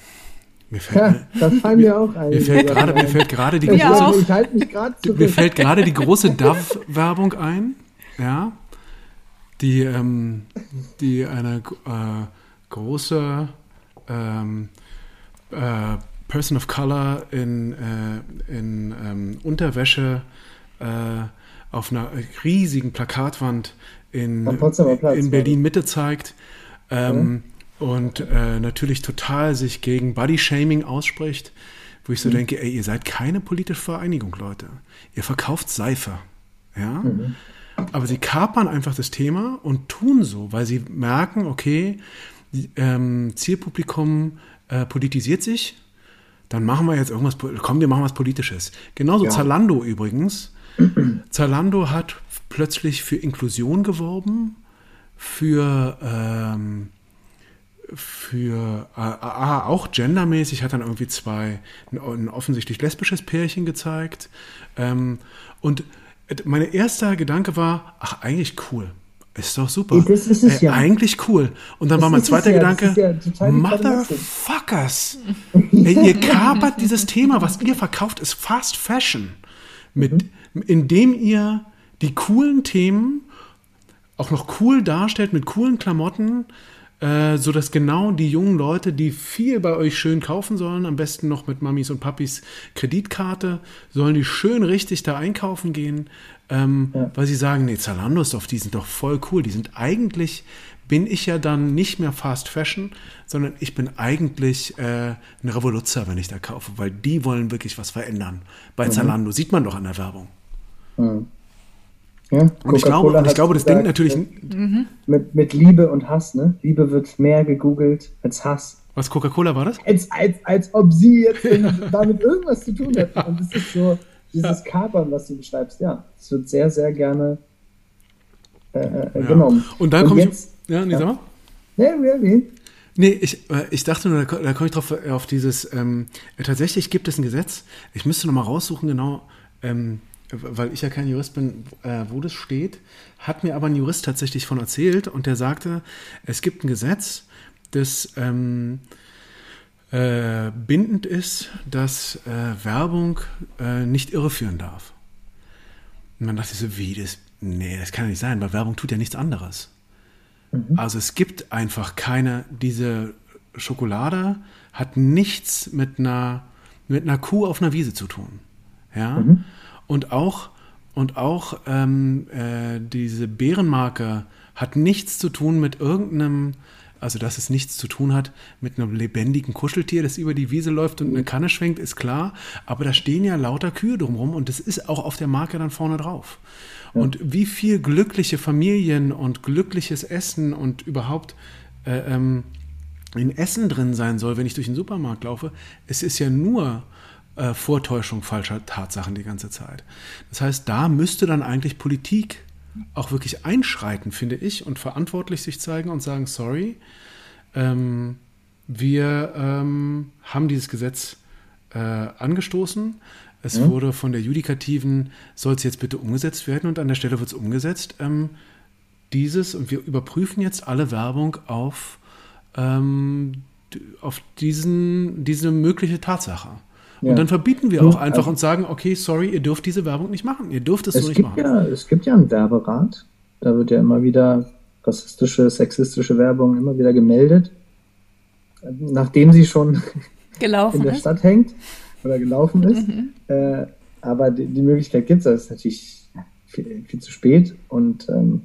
mir fällt, ja, das fallen mir auch ein. Mir fällt gerade, mir fällt gerade die, große, halt mir fällt gerade die große Dove-Werbung ein. Ja, die, ähm, die eine äh, große ähm, äh, Person of Color in, äh, in ähm, Unterwäsche äh, auf einer riesigen Plakatwand in, in Berlin Mitte zeigt. Mhm. Und äh, natürlich total sich gegen Body-Shaming ausspricht, wo ich so mhm. denke, ey, ihr seid keine politische Vereinigung, Leute. Ihr verkauft Seife. Ja? Mhm. Aber sie kapern einfach das Thema und tun so, weil sie merken, okay, ähm, Zielpublikum äh, politisiert sich, dann machen wir jetzt irgendwas, komm, wir machen was Politisches. Genauso ja. Zalando übrigens. Zalando hat plötzlich für Inklusion geworben, für, ähm, für äh, ah, auch gendermäßig, hat dann irgendwie zwei, ein, ein offensichtlich lesbisches Pärchen gezeigt. Ähm, und mein erster Gedanke war, ach, eigentlich cool. Ist doch super. Das ist es Ey, ja. Eigentlich cool. Und dann das war mein zweiter ja. Gedanke, ja Motherfuckers. Ey, ihr kapert dieses Thema, was ihr verkauft, ist Fast Fashion. Mit, mhm. indem ihr die coolen Themen auch noch cool darstellt mit coolen Klamotten, äh, so dass genau die jungen Leute, die viel bei euch schön kaufen sollen, am besten noch mit Mamis und Papis Kreditkarte, sollen die schön richtig da einkaufen gehen, ähm, ja. weil sie sagen, nee, Zalando ist doch, die sind doch voll cool, die sind eigentlich bin ich ja dann nicht mehr Fast Fashion, sondern ich bin eigentlich äh, ein Revoluzzer, wenn ich da kaufe, weil die wollen wirklich was verändern. Bei mhm. Zalando sieht man doch an der Werbung. Mhm. Ja, und ich glaube, und ich glaube das denkt natürlich. Mhm. Mit, mit Liebe und Hass, ne? Liebe wird mehr gegoogelt als Hass. Was Coca-Cola war das? Als, als, als ob sie jetzt damit irgendwas zu tun hätten. Und es ist so, dieses ja. Kapern, was du beschreibst, ja, es wird sehr, sehr gerne äh, äh ja. genommen. Und dann komme ich. Ja, nee, ja. sag mal. Nee, really? Nee, ich, äh, ich dachte nur, da, da komme ich drauf äh, auf dieses, ähm, tatsächlich gibt es ein Gesetz, ich müsste noch mal raussuchen, genau, ähm, weil ich ja kein Jurist bin, äh, wo das steht, hat mir aber ein Jurist tatsächlich von erzählt und der sagte, es gibt ein Gesetz, das ähm, äh, bindend ist, dass äh, Werbung äh, nicht irreführen darf. Und man dachte so, wie das? Nee, das kann ja nicht sein, weil Werbung tut ja nichts anderes. Mhm. Also es gibt einfach keine, diese Schokolade hat nichts mit einer, mit einer Kuh auf einer Wiese zu tun. Ja. Mhm. Und auch, und auch ähm, äh, diese Bärenmarke hat nichts zu tun mit irgendeinem, also dass es nichts zu tun hat mit einem lebendigen Kuscheltier, das über die Wiese läuft und eine Kanne schwenkt, ist klar. Aber da stehen ja lauter Kühe drumherum und das ist auch auf der Marke dann vorne drauf. Und wie viel glückliche Familien und glückliches Essen und überhaupt äh, ähm, in Essen drin sein soll, wenn ich durch den Supermarkt laufe, es ist ja nur äh, Vortäuschung falscher Tatsachen die ganze Zeit. Das heißt, da müsste dann eigentlich Politik auch wirklich einschreiten, finde ich, und verantwortlich sich zeigen und sagen, sorry, ähm, wir ähm, haben dieses Gesetz äh, angestoßen. Es mhm. wurde von der Judikativen, soll es jetzt bitte umgesetzt werden und an der Stelle wird es umgesetzt. Ähm, dieses, und wir überprüfen jetzt alle Werbung auf, ähm, auf diesen, diese mögliche Tatsache. Ja. Und dann verbieten wir auch einfach also, und sagen, okay, sorry, ihr dürft diese Werbung nicht machen. Ihr dürft es, es so nicht machen. Ja, es gibt ja einen Werberat. Da wird ja immer wieder rassistische, sexistische Werbung immer wieder gemeldet. Nachdem sie schon Gelaufen in der ist. Stadt hängt oder gelaufen ist. Mhm. Äh, aber die, die Möglichkeit gibt es, das ist natürlich viel, viel, zu spät. Und ähm,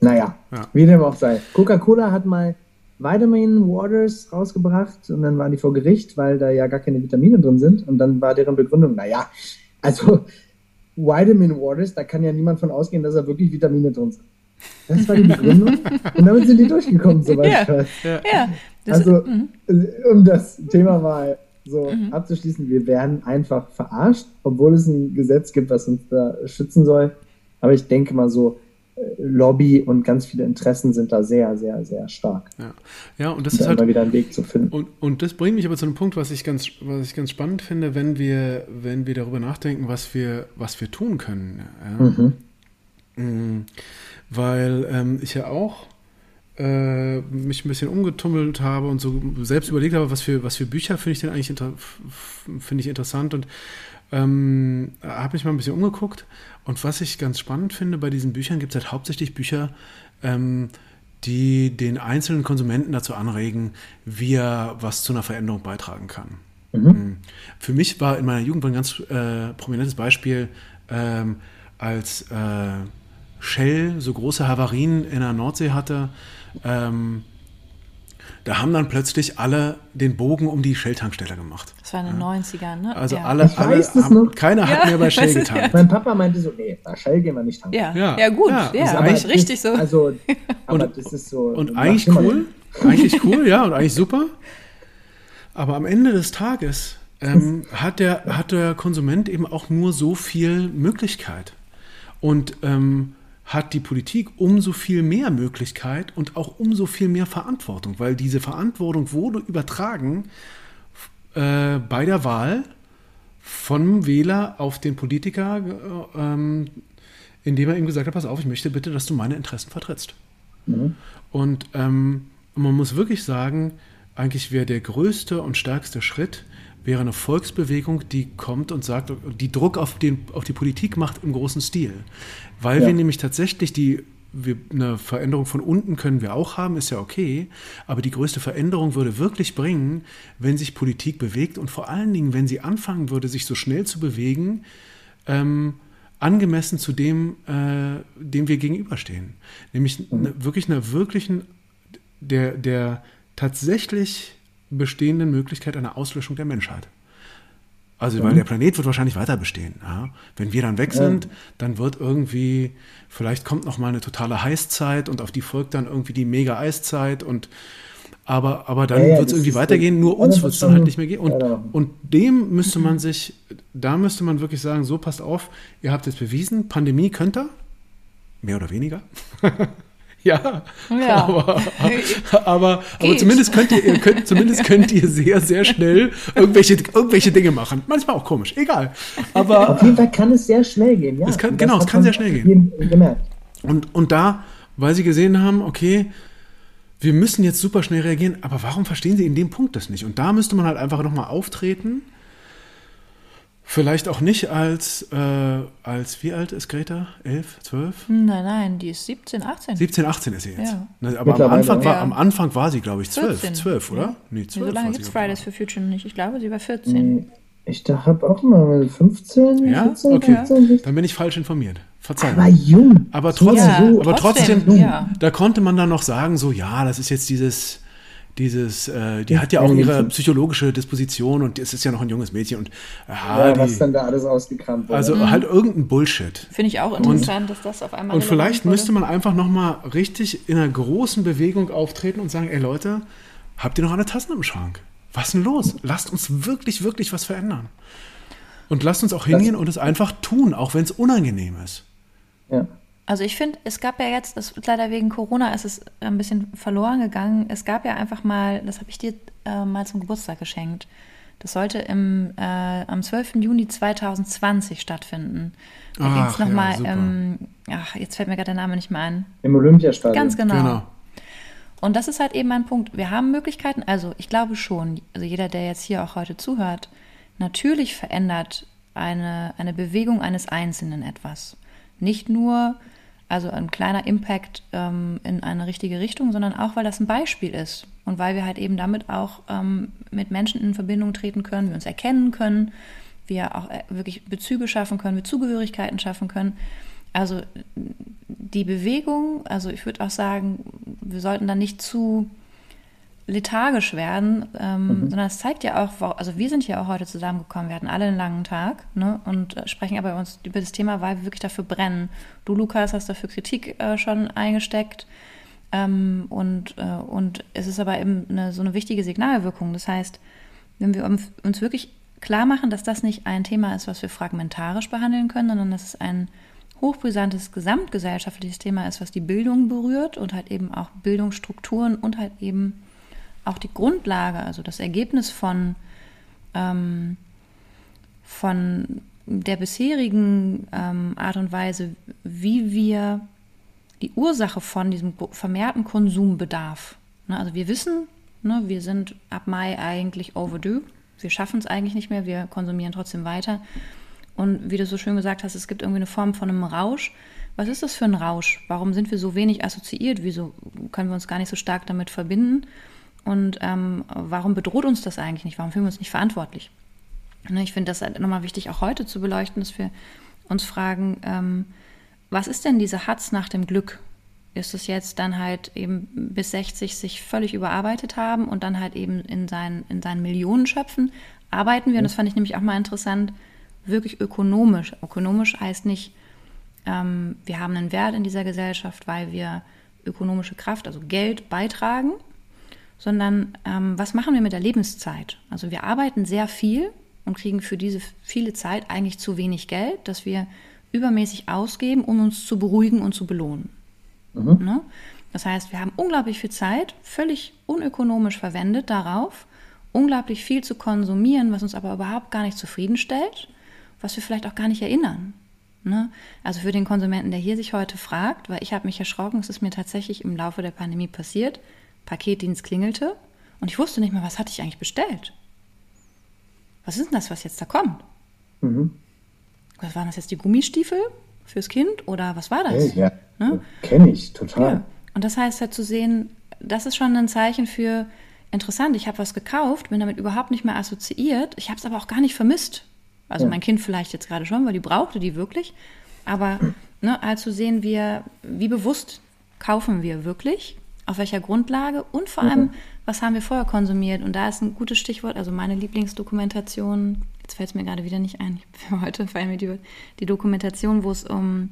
naja, ja. wie dem auch sei. Coca-Cola hat mal Vitamin Waters rausgebracht und dann waren die vor Gericht, weil da ja gar keine Vitamine drin sind. Und dann war deren Begründung, naja, also Vitamin Waters, da kann ja niemand von ausgehen, dass da wirklich Vitamine drin sind. Das war die Begründung. und damit sind die durchgekommen, soweit ja. ich weiß. Ja. ja. also, mhm. um das Thema mal so mhm. abzuschließen, wir werden einfach verarscht, obwohl es ein Gesetz gibt, was uns da schützen soll. Aber ich denke mal so, Lobby und ganz viele Interessen sind da sehr, sehr, sehr stark. Ja, ja und das und ist halt immer wieder einen Weg zu finden. Und, und das bringt mich aber zu einem Punkt, was ich ganz, was ich ganz spannend finde, wenn wir, wenn wir darüber nachdenken, was wir, was wir tun können. Ja? Mhm. Mhm. Weil ähm, ich ja auch äh, mich ein bisschen umgetummelt habe und so selbst überlegt habe, was für, was für Bücher finde ich denn eigentlich inter find ich interessant und ähm, habe mich mal ein bisschen umgeguckt und was ich ganz spannend finde bei diesen Büchern gibt es halt hauptsächlich Bücher, ähm, die den einzelnen Konsumenten dazu anregen, wie er was zu einer Veränderung beitragen kann. Mhm. Hm. Für mich war in meiner Jugend ein ganz äh, prominentes Beispiel, ähm, als äh, Shell so große Havarien in der Nordsee hatte, ähm, da haben dann plötzlich alle den Bogen um die Shell-Tankstelle gemacht. Das war in den ja. 90ern, ne? Also ja. alle, alle haben, keiner ja, hat mehr bei Shell getankt. Mein Papa meinte so, nee, bei Shell gehen wir nicht tanken. Ja, ja, gut, ja, ja aber ich richtig so. Also, aber und, das ist so. Und eigentlich cool, eigentlich cool, ja, und eigentlich super. Aber am Ende des Tages ähm, hat, der, hat der Konsument eben auch nur so viel Möglichkeit. Und ähm, hat die Politik umso viel mehr Möglichkeit und auch umso viel mehr Verantwortung, weil diese Verantwortung wurde übertragen äh, bei der Wahl vom Wähler auf den Politiker, äh, ähm, indem er ihm gesagt hat, pass auf, ich möchte bitte, dass du meine Interessen vertrittst. Mhm. Und ähm, man muss wirklich sagen, eigentlich wäre der größte und stärkste Schritt, wäre eine Volksbewegung, die kommt und sagt, die Druck auf, den, auf die Politik macht im großen Stil. Weil Ja. wir nämlich tatsächlich die, wir, eine Veränderung von unten können wir auch haben, ist ja okay, aber die größte Veränderung würde wirklich bringen, wenn sich Politik bewegt und vor allen Dingen, wenn sie anfangen würde, sich so schnell zu bewegen, ähm, angemessen zu dem, äh, dem wir gegenüberstehen. Nämlich ne, wirklich einer wirklichen, der, der tatsächlich bestehenden Möglichkeit einer Auslöschung der Menschheit. Also, weil der Planet wird wahrscheinlich weiter bestehen. Ja? Wenn wir dann weg sind, dann wird irgendwie, vielleicht kommt noch mal eine totale Heißzeit und auf die folgt dann irgendwie die Mega-Eiszeit und aber, aber dann Ja, ja, wird es irgendwie weitergehen, nur uns wird es dann halt nicht mehr gehen. Und, Ja, und dem müsste man sich, da müsste man wirklich sagen, so passt auf, ihr habt jetzt bewiesen, Pandemie könnt ihr, mehr oder weniger. ja, Ja. aber, aber, aber zumindest könnt ihr, ihr könnt, zumindest könnt ihr sehr, sehr schnell irgendwelche, irgendwelche Dinge machen. Manchmal auch komisch, egal. Aber Auf jeden Fall kann es sehr schnell gehen, ja. Es kann- genau, es kann sehr schnell gehen. Gemerkt. Und, und da, weil sie gesehen haben, okay, wir müssen jetzt super schnell reagieren, aber warum verstehen sie in dem Punkt das nicht? Und da müsste man halt einfach nochmal auftreten. Vielleicht auch nicht als, äh, als, wie alt ist Greta? 11, 12? Nein, nein, die ist 17, 18. 17, 18 ist sie jetzt. Ja. Ne, Aber am Anfang, war, ja. am Anfang war sie, glaube ich, 12. 14. 12, oder? Ja. Nee, 12 so lange gibt es Fridays for Future nicht. Ich glaube, sie war 14. Nee, Ich habe auch mal 15, ich. Ja? 14, Okay. 15, 16. Dann bin ich falsch informiert. Verzeihung. Aber jung. Aber trotzdem, Ja, aber trotzdem, trotzdem, ja. da konnte man dann noch sagen, so ja, das ist jetzt dieses, dieses, äh, die Ja, hat ja auch ihre psychologische Disposition und es ist ja noch ein junges Mädchen und Ja, ja, was die, dann da alles ausgekramt wurde. also halt irgendein Bullshit. Finde ich auch interessant, dass das auf einmal Und vielleicht wurde. müsste man einfach noch mal richtig in einer großen Bewegung auftreten und sagen, ey Leute, habt ihr noch eine Tassen im Schrank? Was ist denn los? Lasst uns wirklich, wirklich was verändern. Und lasst uns auch hingehen und es einfach tun, auch wenn es unangenehm ist. ja. Also ich finde, es gab ja jetzt, das ist leider wegen Corona ist es ein bisschen verloren gegangen. Es gab ja einfach mal, das habe ich dir äh, mal zum Geburtstag geschenkt. Das sollte im, äh, am 12. Juni 2020 stattfinden. Da ging es ja, nochmal, super. ähm, ach, jetzt fällt mir gerade der Name nicht mehr ein. Im Olympiastadion. Ganz genau. Genau. Und das ist halt eben ein Punkt. Wir haben Möglichkeiten, also ich glaube schon, also jeder, der jetzt hier auch heute zuhört, natürlich verändert eine, eine Bewegung eines Einzelnen etwas. Nicht nur, also ein kleiner Impact ähm, in eine richtige Richtung, sondern auch, weil das ein Beispiel ist und weil wir halt eben damit auch ähm, mit Menschen in Verbindung treten können, wir uns erkennen können, wir auch äh, wirklich Bezüge schaffen können, wir Zugehörigkeiten schaffen können. Also die Bewegung, also ich würde auch sagen, wir sollten da nicht zu lethargisch werden, ähm, sondern es zeigt ja auch, also wir sind ja auch heute zusammengekommen, wir hatten alle einen langen Tag ne, und äh, sprechen aber uns über das Thema, weil wir wirklich dafür brennen. Du, Lukas, hast dafür Kritik äh, schon eingesteckt ähm, und, äh, und es ist aber eben eine, so eine wichtige Signalwirkung. Das heißt, wenn wir uns wirklich klar machen, dass das nicht ein Thema ist, was wir fragmentarisch behandeln können, sondern dass es ein hochbrisantes gesamtgesellschaftliches Thema ist, was die Bildung berührt und halt eben auch Bildungsstrukturen und halt eben auch die Grundlage, also das Ergebnis von, ähm, von der bisherigen ähm, Art und Weise, wie wir die Ursache von diesem vermehrten Konsumbedarf. Ne, also wir wissen, ne, wir sind ab Mai eigentlich overdue. Wir schaffen es eigentlich nicht mehr, wir konsumieren trotzdem weiter. Und wie du so schön gesagt hast, es gibt irgendwie eine Form von einem Rausch. Was ist das für ein Rausch? Warum sind wir so wenig assoziiert? Wieso können wir uns gar nicht so stark damit verbinden? Und ähm, warum bedroht uns das eigentlich nicht? Warum fühlen wir uns nicht verantwortlich? Ne, Ich finde das halt nochmal wichtig, auch heute zu beleuchten, dass wir uns fragen, ähm, was ist denn diese Hatz nach dem Glück? Ist es jetzt dann halt eben bis 60 sich völlig überarbeitet haben und dann halt eben in seinen, in seinen Millionen schöpfen? Arbeiten wir, und das fand ich nämlich auch mal interessant, wirklich ökonomisch. Ökonomisch heißt nicht, ähm, wir haben einen Wert in dieser Gesellschaft, weil wir ökonomische Kraft, also Geld beitragen, sondern ähm, was machen wir mit der Lebenszeit? Also wir arbeiten sehr viel und kriegen für diese viele Zeit eigentlich zu wenig Geld, dass wir übermäßig ausgeben, um uns zu beruhigen und zu belohnen. Ne? Das heißt, wir haben unglaublich viel Zeit, völlig unökonomisch verwendet darauf, unglaublich viel zu konsumieren, was uns aber überhaupt gar nicht zufriedenstellt, was wir vielleicht auch gar nicht erinnern. Ne? Also für den Konsumenten, der hier sich heute fragt, weil ich habe mich erschrocken, es ist mir tatsächlich im Laufe der Pandemie passiert, Paketdienst klingelte und ich wusste nicht mehr, was hatte ich eigentlich bestellt. was ist denn das, was jetzt da kommt? Mhm. Was waren das jetzt, die Gummistiefel fürs Kind oder was war das? Hey, ja, ne? kenne ich total. Ja. Und das heißt halt zu sehen, das ist schon ein Zeichen für interessant, ich habe was gekauft, bin damit überhaupt nicht mehr assoziiert, ich habe es aber auch gar nicht vermisst. Also ja. mein Kind vielleicht jetzt gerade schon, weil die brauchte die wirklich. Aber ne, also sehen wir, wie bewusst kaufen wir wirklich, auf welcher Grundlage und vor allem, was haben wir vorher konsumiert. Und da ist ein gutes Stichwort, also meine Lieblingsdokumentation, jetzt fällt es mir gerade wieder nicht ein, für heute fallen mir die, die Dokumentation, wo es um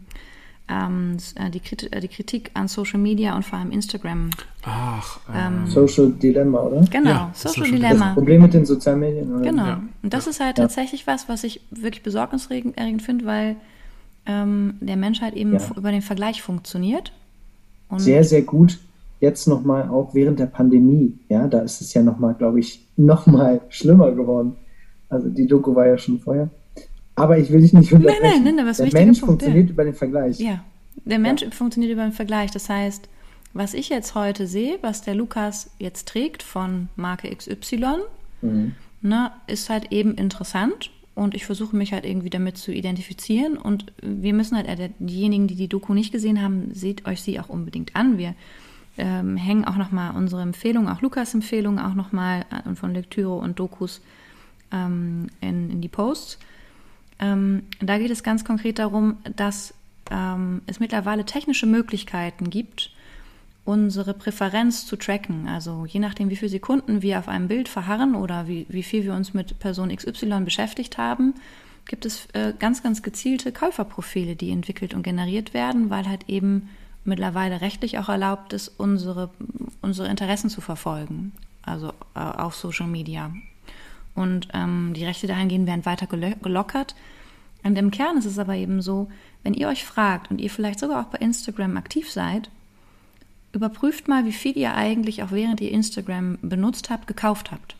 ähm, äh, die, Kritik, äh, die, Kritik an Social Media und vor allem Instagram. Ach, ähm, ähm Social Dilemma, oder? Genau, ja, Social, Social Dilemma. Das Problem mit den sozialen Medien, oder? Genau. Ja. Und das ist halt ja. tatsächlich was, was ich wirklich besorgniserregend finde, weil ähm, der Mensch halt eben über den Vergleich funktioniert. Und sehr, sehr gut. Jetzt nochmal auch während der Pandemie, ja, da ist es ja nochmal, glaube ich, nochmal schlimmer geworden. Also die Doku war ja schon vorher. Aber ich will dich nicht unterbrechen. Nein, nein, nein, was Der Mensch Punkt, funktioniert ja. über den Vergleich. Ja, der Mensch ja. funktioniert über den Vergleich. Das heißt, was ich jetzt heute sehe, was der Lukas jetzt trägt von Marke XY, mhm. ne, ist halt eben interessant und ich versuche mich halt irgendwie damit zu identifizieren und wir müssen halt, äh, diejenigen, die die Doku nicht gesehen haben, seht euch sie auch unbedingt an. Wir ähm, hängen auch nochmal unsere Empfehlungen, auch Lukas Empfehlungen auch nochmal äh, von Lektüre und Dokus ähm, in, in die Posts. Ähm, da geht es ganz konkret darum, dass ähm, es mittlerweile technische Möglichkeiten gibt, unsere Präferenz zu tracken. Also je nachdem, wie viele Sekunden wir auf einem Bild verharren oder wie, wie viel wir uns mit Person XY beschäftigt haben, gibt es äh, ganz, ganz gezielte Käuferprofile, die entwickelt und generiert werden, weil halt eben mittlerweile rechtlich auch erlaubt ist, unsere, unsere Interessen zu verfolgen, also äh, auf Social Media. Und ähm, die Rechte dahingehend werden weiter gelockert. Und im Kern ist es aber eben so, wenn ihr euch fragt und ihr vielleicht sogar auch bei Instagram aktiv seid, überprüft mal, wie viel ihr eigentlich auch während ihr Instagram benutzt habt, gekauft habt.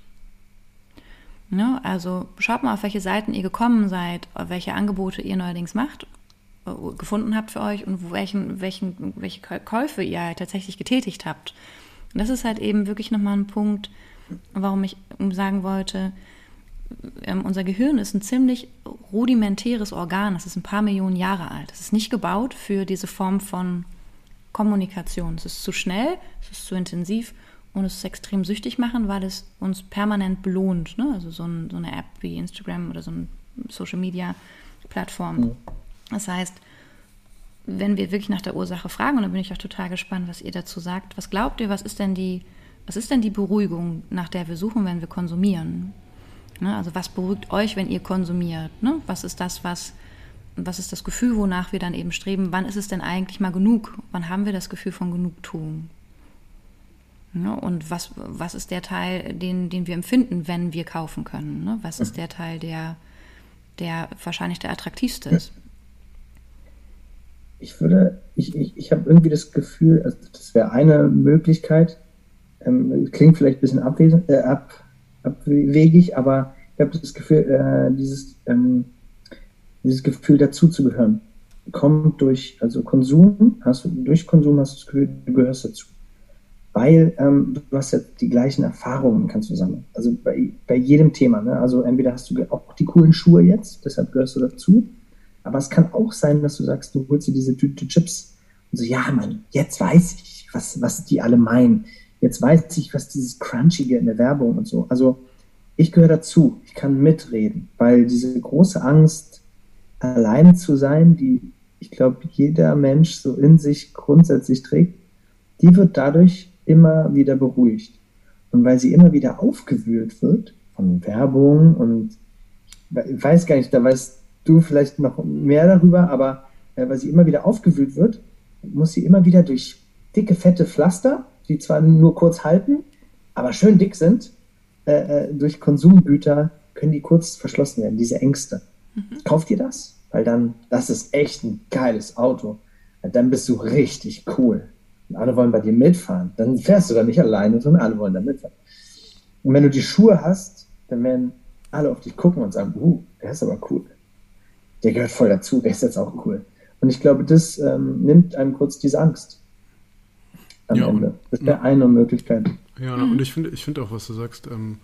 Ja, also schaut mal, auf welche Seiten ihr gekommen seid, auf welche Angebote ihr neuerdings macht, gefunden habt für euch und welchen, welchen, welche Käufe ihr tatsächlich getätigt habt. Und das ist halt eben wirklich nochmal ein Punkt, warum ich sagen wollte, ähm, unser Gehirn ist ein ziemlich rudimentäres Organ. Es ist ein paar Millionen Jahre alt. Es ist nicht gebaut für diese Form von Kommunikation. Es ist zu schnell, es ist zu intensiv und es ist extrem süchtig machen, weil es uns permanent belohnt. Ne? Also so, ein, so, eine App wie Instagram oder so eine Social Media Plattform. Mhm. Das heißt, wenn wir wirklich nach der Ursache fragen, und da bin ich auch total gespannt, was ihr dazu sagt, was glaubt ihr, was ist denn die was ist denn die Beruhigung, nach der wir suchen, wenn wir konsumieren? Ne? Also was beruhigt euch, wenn ihr konsumiert? Ne? Was ist das, was, was ist das Gefühl, wonach wir dann eben streben? Wann ist es denn eigentlich mal genug? Wann haben wir das Gefühl von Genugtuung? Ne? Und was, was ist der Teil, den, den wir empfinden, wenn wir kaufen können? Ne? Was ist der Teil, der, der wahrscheinlich der attraktivste ist? Ich würde, ich, ich, ich habe irgendwie das Gefühl, also das wäre eine Möglichkeit, ähm, klingt vielleicht ein bisschen äh, ab, abwegig, aber ich habe das Gefühl, äh, dieses, ähm, dieses Gefühl dazuzugehören kommt durch, also Konsum, hast du, durch Konsum hast du das Gefühl, du gehörst dazu. Weil ähm, du hast ja die gleichen Erfahrungen, kannst du sammeln. Also bei, bei jedem Thema. Ne? Also entweder hast du auch die coolen Schuhe jetzt, deshalb gehörst du dazu. Aber es kann auch sein, dass du sagst, du holst dir diese Tüte Chips und so, ja, Mann, jetzt weiß ich, was, was die alle meinen jetzt weiß ich, was dieses Crunchige in der Werbung und so. Also ich gehöre dazu, ich kann mitreden, weil diese große Angst, allein zu sein, die ich glaube, jeder Mensch so in sich grundsätzlich trägt, die wird dadurch immer wieder beruhigt. Und weil sie immer wieder aufgewühlt wird von Werbung und ich weiß gar nicht, da weißt du vielleicht noch mehr darüber, aber äh, weil sie immer wieder aufgewühlt wird, muss sie immer wieder durch dicke, fette Pflaster die zwar nur kurz halten, aber schön dick sind, äh, äh, durch Konsumgüter können die kurz verschlossen werden, diese Ängste. Mhm. Kauft ihr das? Weil dann, das ist echt ein geiles Auto. Dann bist du richtig cool. Und alle wollen bei dir mitfahren. Dann fährst du da nicht alleine, sondern alle wollen da mitfahren. Und wenn du die Schuhe hast, dann werden alle auf dich gucken und sagen, uh, der ist aber cool. Der gehört voll dazu, der ist jetzt auch cool. Und ich glaube, das ähm, nimmt einem kurz diese Angst am ja, Ende. Das wäre eine Möglichkeit. Ja, mhm. und ich finde ich find auch, was du sagst, ähm,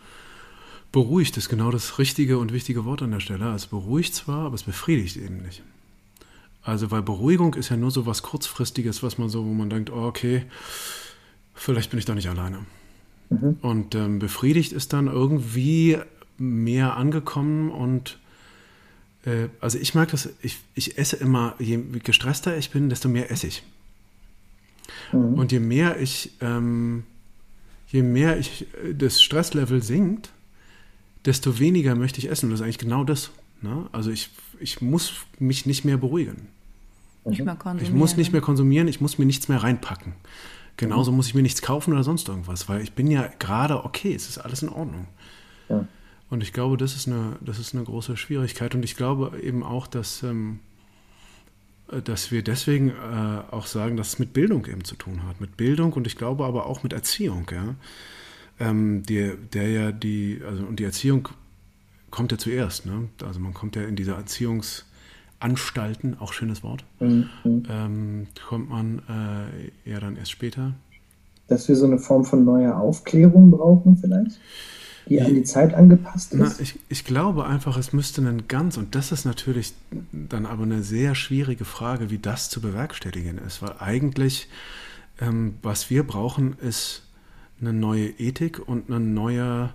Beruhigt ist genau das richtige und wichtige Wort an der Stelle. Also beruhigt zwar, aber es befriedigt eben nicht. Also, weil Beruhigung ist ja nur so was Kurzfristiges, was man so, wo man denkt, oh, okay, vielleicht bin ich doch nicht alleine. Mhm. Und ähm, befriedigt ist dann irgendwie mehr angekommen und äh, also ich mag das, ich, ich esse immer, je gestresster ich bin, desto mehr esse ich. Mhm. Und je mehr ich, ähm, je mehr ich äh, das Stresslevel sinkt, desto weniger möchte ich essen. Das ist eigentlich genau das. Ne? Also ich, ich muss mich nicht mehr beruhigen. Nicht mehr konsumieren. Ich muss nicht mehr konsumieren, ich muss mir nichts mehr reinpacken. Genauso mhm. muss ich mir nichts kaufen oder sonst irgendwas, weil ich bin ja gerade okay, es ist alles in Ordnung. Ja. Und ich glaube, das ist eine, das ist eine große Schwierigkeit. Und ich glaube eben auch, dass, ähm, dass wir deswegen äh, auch sagen, dass es mit Bildung eben zu tun hat. Mit Bildung und ich glaube aber auch mit Erziehung, ja. Ähm, die, der ja die, also und die Erziehung kommt ja zuerst, ne? Also man kommt ja in diese Erziehungsanstalten, auch schönes Wort, mhm. ähm, kommt man äh, ja dann erst später. Dass wir so eine Form von neuer Aufklärung brauchen, vielleicht? Die an die Zeit angepasst ist? Na, ich, ich glaube einfach, es müsste ein ganz, und das ist natürlich dann aber eine sehr schwierige Frage, wie das zu bewerkstelligen ist, weil eigentlich, ähm, was wir brauchen, ist eine neue Ethik und eine neue,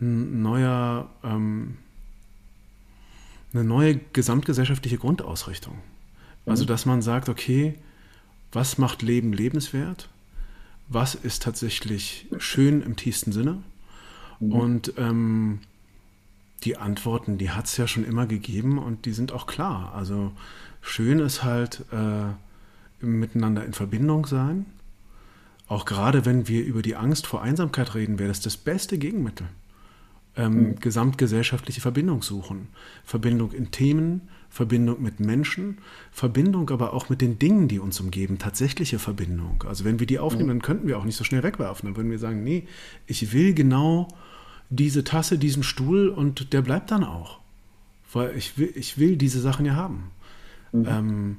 ein neuer, ähm, eine neue gesamtgesellschaftliche Grundausrichtung. Also, mhm. dass man sagt, okay, was macht Leben lebenswert? Was ist tatsächlich schön im tiefsten Sinne? Mhm. Und ähm, die Antworten, die hat es ja schon immer gegeben und die sind auch klar. Also schön ist halt äh, miteinander in Verbindung sein. Auch gerade wenn wir über die Angst vor Einsamkeit reden, wäre das das beste Gegenmittel. Ähm, mhm. Gesamtgesellschaftliche Verbindung suchen. Verbindung in Themen, Verbindung mit Menschen, Verbindung aber auch mit den Dingen, die uns umgeben, tatsächliche Verbindung. Also wenn wir die aufnehmen, dann könnten wir auch nicht so schnell wegwerfen. Dann würden wir sagen, nee, ich will genau diese Tasse, diesen Stuhl und der bleibt dann auch. Weil ich will, ich will diese Sachen ja haben. Mhm. Ähm,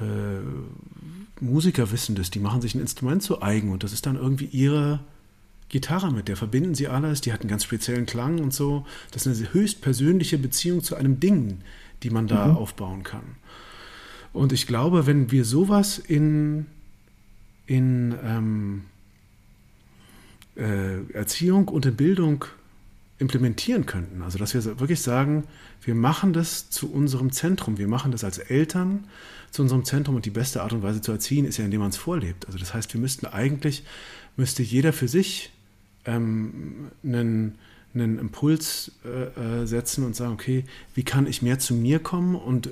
äh, Musiker wissen das, die machen sich ein Instrument zu eigen und das ist dann irgendwie ihre Gitarre mit, der verbinden sie alles, die hat einen ganz speziellen Klang und so. Das ist eine höchst persönliche Beziehung zu einem Ding, die man da mhm. aufbauen kann. Und ich glaube, wenn wir sowas in, in ähm, äh, Erziehung und in Bildung implementieren könnten, also dass wir wirklich sagen, wir machen das zu unserem Zentrum, wir machen das als Eltern zu unserem Zentrum und die beste Art und Weise zu erziehen ist ja, indem man es vorlebt. Also das heißt, wir müssten eigentlich, müsste jeder für sich ähm, einen einen Impuls äh, äh, setzen und sagen, okay, wie kann ich mehr zu mir kommen und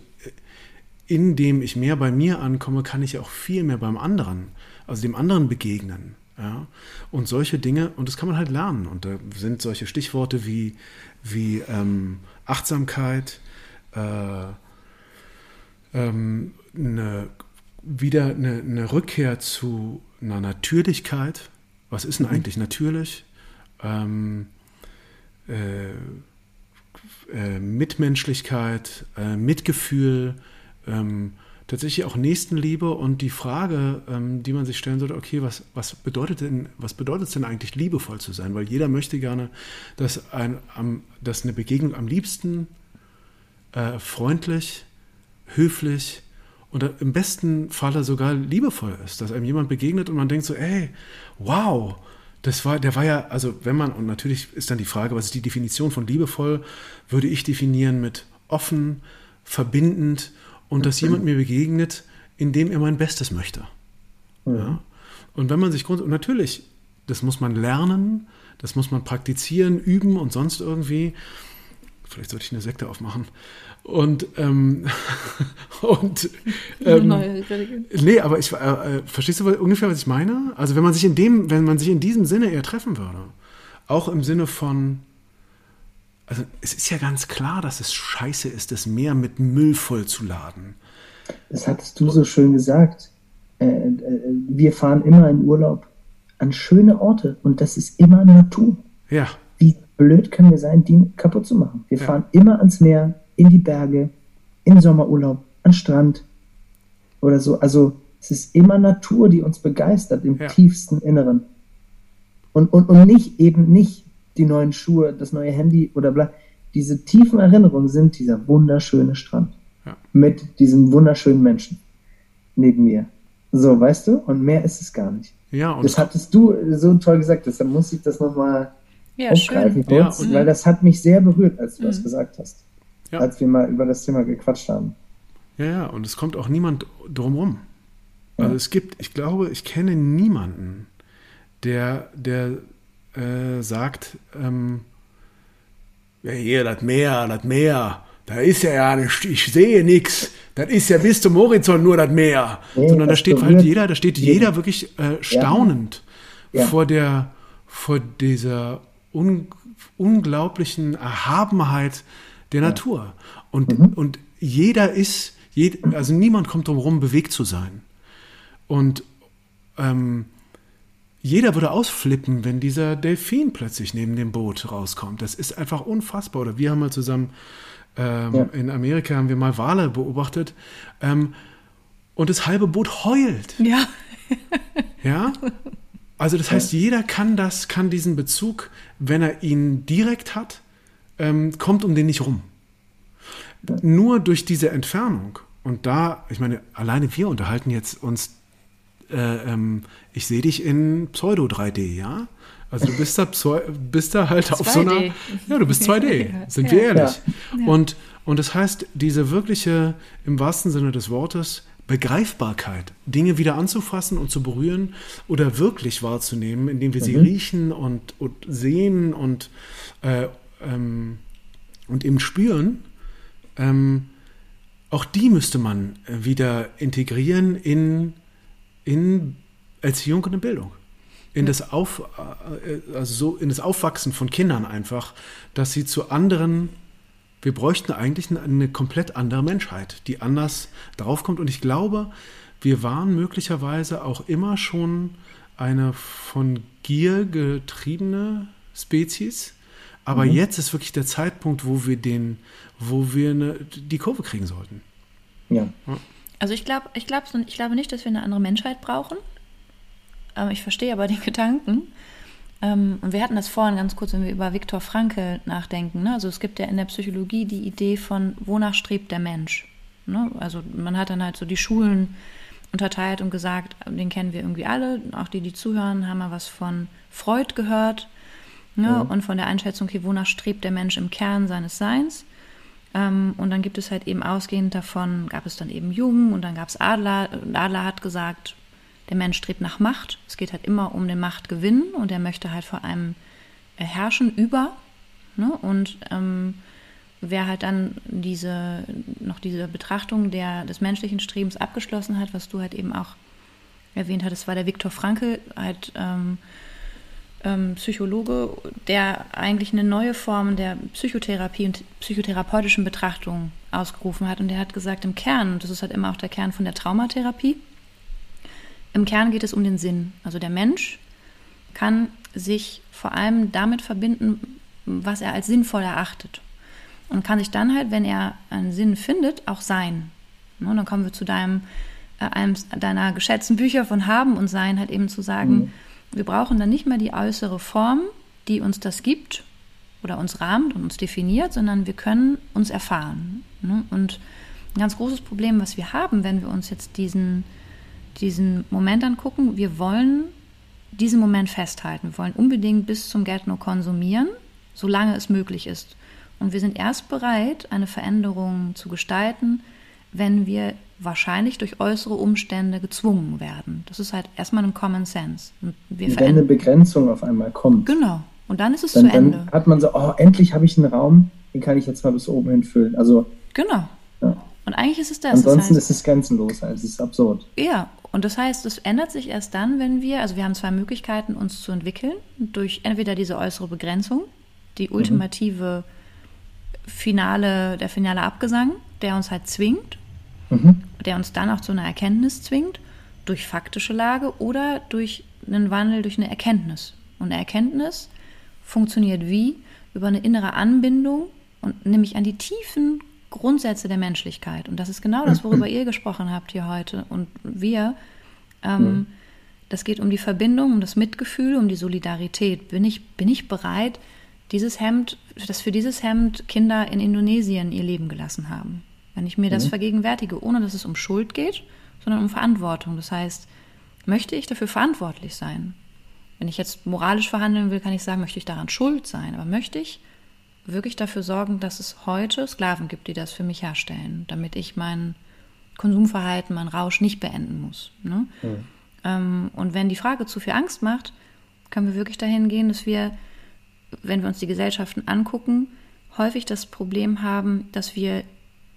indem ich mehr bei mir ankomme, kann ich auch viel mehr beim anderen, also dem anderen begegnen. Ja? Und solche Dinge, und das kann man halt lernen. Und da sind solche Stichworte wie, wie ähm, Achtsamkeit, äh, ähm, eine, wieder eine, eine, Rückkehr zu einer Natürlichkeit. Was ist denn mhm. eigentlich natürlich? Ähm, äh, äh, Mitmenschlichkeit, äh, Mitgefühl, ähm, tatsächlich auch Nächstenliebe und die Frage, ähm, die man sich stellen sollte, okay, was, was bedeutet denn, was bedeutet es denn eigentlich, liebevoll zu sein? Weil jeder möchte gerne, dass, ein, am, dass eine Begegnung am liebsten äh, freundlich, höflich und im besten Falle sogar liebevoll ist, dass einem jemand begegnet und man denkt so, ey, wow, das war, der war ja, also wenn man, und natürlich ist dann die Frage, was ist die Definition von liebevoll, würde ich definieren mit offen, verbindend und dass jemand mir begegnet, indem er mein Bestes möchte. Mhm. Ja? Und wenn man sich grund und natürlich, das muss man lernen, das muss man praktizieren, üben und sonst irgendwie. Vielleicht sollte ich eine Sekte aufmachen. Und, ähm, und ähm, nee, aber ich, äh, äh, verstehst du ungefähr, was ich meine? Also wenn man sich in dem, wenn man sich in diesem Sinne eher treffen würde, auch im Sinne von, also es ist ja ganz klar, dass es scheiße ist, das Meer mit Müll vollzuladen. Das hattest du so schön gesagt. Äh, äh, wir fahren immer in Urlaub an schöne Orte und das ist immer Natur. Ja. Blöd können wir sein, die kaputt zu machen? Wir ja. fahren immer ans Meer, in die Berge, in Sommerurlaub, an Strand oder so. Also es ist immer Natur, die uns begeistert im ja. tiefsten Inneren. Und, und, und nicht eben nicht die neuen Schuhe, das neue Handy oder bla. Diese tiefen Erinnerungen sind dieser wunderschöne Strand. Ja. Mit diesem wunderschönen Menschen neben mir. So, weißt du? Und mehr ist es gar nicht. Ja, und Das hattest du so toll gesagt, deshalb muss ich das nochmal Ja, aufgreifen schön. Ja, kurz, und- weil das hat mich sehr berührt, als du Mhm. das gesagt hast. Ja. Als wir mal über das Thema gequatscht haben. Ja, ja, und es kommt auch niemand drumrum. Ja. Also es gibt, ich glaube, ich kenne niemanden, der, der äh, sagt, ähm, ja, hier, das Meer, das Meer, da ist ja ja nicht, ich sehe nichts, das ist ja bis zum Horizont nur das Meer. Nee, Sondern da das steht halt jeder, da steht jeden. jeder wirklich äh, staunend Ja. vor der, vor dieser un, unglaublichen Erhabenheit der Natur. Und, Mhm. und jeder ist, jed, also niemand kommt drum herum, bewegt zu sein. Und ähm, jeder würde ausflippen, wenn dieser Delfin plötzlich neben dem Boot rauskommt. Das ist einfach unfassbar. Oder wir haben mal zusammen ähm, Ja. in Amerika haben wir mal Wale beobachtet ähm, und das halbe Boot heult. Ja, Ja? Also das heißt, jeder kann das, kann diesen Bezug, wenn er ihn direkt hat, ähm, kommt um den nicht rum. Nur durch diese Entfernung. Und da, ich meine, alleine wir unterhalten jetzt uns, äh, ähm, ich sehe dich in Pseudo 3D, ja? Also du bist da, Pseu bist da halt auf so einer, 2D. ja, du bist 2D, sind Ja. wir ehrlich. Ja. Und, und das heißt, diese wirkliche, im wahrsten Sinne des Wortes, Begreifbarkeit, Dinge wieder anzufassen und zu berühren oder wirklich wahrzunehmen, indem wir sie Mhm. riechen und, und sehen und, äh, ähm, und eben spüren, ähm, auch die müsste man äh, wieder integrieren in, in Erziehung und in Bildung. In das, Auf, äh, also so in das Aufwachsen von Kindern einfach, dass sie zu anderen, wir bräuchten eigentlich eine, eine komplett andere Menschheit, die anders draufkommt. Und ich glaube, wir waren möglicherweise auch immer schon eine von Gier getriebene Spezies. Aber jetzt ist wirklich der Zeitpunkt, wo wir den, wo wir eine, die Kurve kriegen sollten. Ja. also ich glaube ich glaub, so- ich glaube nicht, dass wir eine andere Menschheit brauchen. Ich verstehe aber den Gedanken. Ähm, und wir hatten das vorhin ganz kurz, wenn wir über Viktor Frankl nachdenken. Ne? Also es gibt ja in der Psychologie die Idee von, wonach strebt der Mensch. Ne? Also man hat dann halt so die Schulen unterteilt und gesagt, den kennen wir irgendwie alle. Auch die, die zuhören, haben mal was von Freud gehört. Ne? Und von der Einschätzung, okay, wonach strebt der Mensch im Kern seines Seins. Ähm, und dann gibt es halt eben ausgehend davon, gab es dann eben Jung und dann gab es Adler. Und Adler hat gesagt, der Mensch strebt nach Macht. Es geht halt immer um den Machtgewinn und er möchte halt vor allem herrschen über. Ne? Und ähm, wer halt dann diese, noch diese Betrachtung der, des menschlichen Strebens abgeschlossen hat, was du halt eben auch erwähnt hattest, war der Viktor Frankl, halt ähm, ähm, Psychologe, der eigentlich eine neue Form der Psychotherapie und psychotherapeutischen Betrachtung ausgerufen hat. Und der hat gesagt, im Kern, und das ist halt immer auch der Kern von der Traumatherapie, im Kern geht es um den Sinn. Also der Mensch kann sich vor allem damit verbinden, was er als sinnvoll erachtet. Und kann sich dann halt, wenn er einen Sinn findet, auch sein. Ne, dann kommen wir zu deinem, äh, einem deiner geschätzten Bücher von Haben und Sein, halt eben zu sagen, Mhm. wir brauchen dann nicht mehr die äußere Form, die uns das gibt oder uns rahmt und uns definiert, sondern wir können uns erfahren. Ne? Und ein ganz großes Problem, was wir haben, wenn wir uns jetzt diesen, diesen Moment angucken, wir wollen diesen Moment festhalten. Wir wollen unbedingt bis zum Get-No konsumieren, solange es möglich ist. Und wir sind erst bereit, eine Veränderung zu gestalten, wenn wir wahrscheinlich durch äußere Umstände gezwungen werden. Das ist halt erstmal ein Common Sense. Und wir Wenn eine. Begrenzung auf einmal kommt, Genau. Und dann ist es dann, zu Ende. dann hat man so, oh, endlich habe ich einen Raum, den kann ich jetzt mal bis oben hin füllen. Also Genau. Ja. Und eigentlich ist es das. ansonsten das heißt, ist es grenzenlos, also es ist absurd. Ja, und das heißt, es ändert sich erst dann, wenn wir, also wir haben zwei Möglichkeiten, uns zu entwickeln, durch entweder diese äußere Begrenzung, die ultimative finale, der finale Abgesang, der uns halt zwingt, Mhm. der uns dann auch zu einer Erkenntnis zwingt, durch faktische Lage oder durch einen Wandel, durch eine Erkenntnis. Und eine Erkenntnis funktioniert wie? Über eine innere Anbindung und nämlich an die tiefen Grundsätze der Menschlichkeit. Und das ist genau das, worüber ihr gesprochen habt hier heute und wir. Ähm, Das geht um die Verbindung, um das Mitgefühl, um die Solidarität. Bin ich, bin ich bereit, dieses Hemd, dass für dieses Hemd Kinder in Indonesien ihr Leben gelassen haben. Wenn ich mir das Mhm. vergegenwärtige, ohne dass es um Schuld geht, sondern um Verantwortung. Das heißt, möchte ich dafür verantwortlich sein? Wenn ich jetzt moralisch verhandeln will, kann ich sagen, möchte ich daran schuld sein. Aber möchte ich wirklich dafür sorgen, dass es heute Sklaven gibt, die das für mich herstellen, damit ich mein Konsumverhalten, mein Rausch nicht beenden muss. Ne? Ähm, und wenn die Frage zu viel Angst macht, können wir wirklich dahin gehen, dass wir, wenn wir uns die Gesellschaften angucken, häufig das Problem haben, dass wir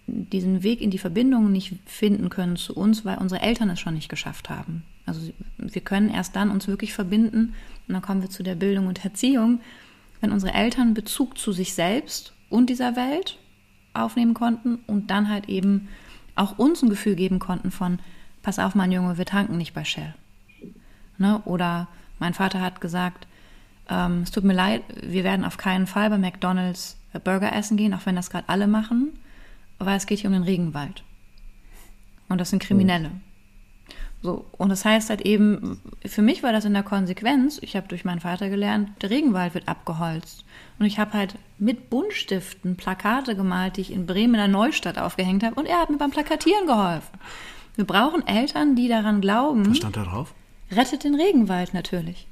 diesen Weg in die Verbindung nicht finden können zu uns, weil unsere Eltern es schon nicht geschafft haben. Also wir können erst dann uns wirklich verbinden, und dann kommen wir zu der Bildung und Erziehung, wenn unsere Eltern Bezug zu sich selbst und dieser Welt aufnehmen konnten und dann halt eben auch uns ein Gefühl geben konnten von, pass auf, mein Junge, wir tanken nicht bei Shell. Ne? Oder mein Vater hat gesagt, ähm, es tut mir leid, wir werden auf keinen Fall bei McDonald's äh, Burger essen gehen, auch wenn das gerade alle machen, weil es geht hier um den Regenwald. Und das sind Kriminelle. So, und das heißt halt eben, für mich war das in der Konsequenz, ich habe durch meinen Vater gelernt, der Regenwald wird abgeholzt. Und ich habe halt mit Buntstiften Plakate gemalt, die ich in Bremen in der Neustadt aufgehängt habe. Und er hat mir beim Plakatieren geholfen. Wir brauchen Eltern, die daran glauben, Was stand da drauf? rettet den Regenwald natürlich.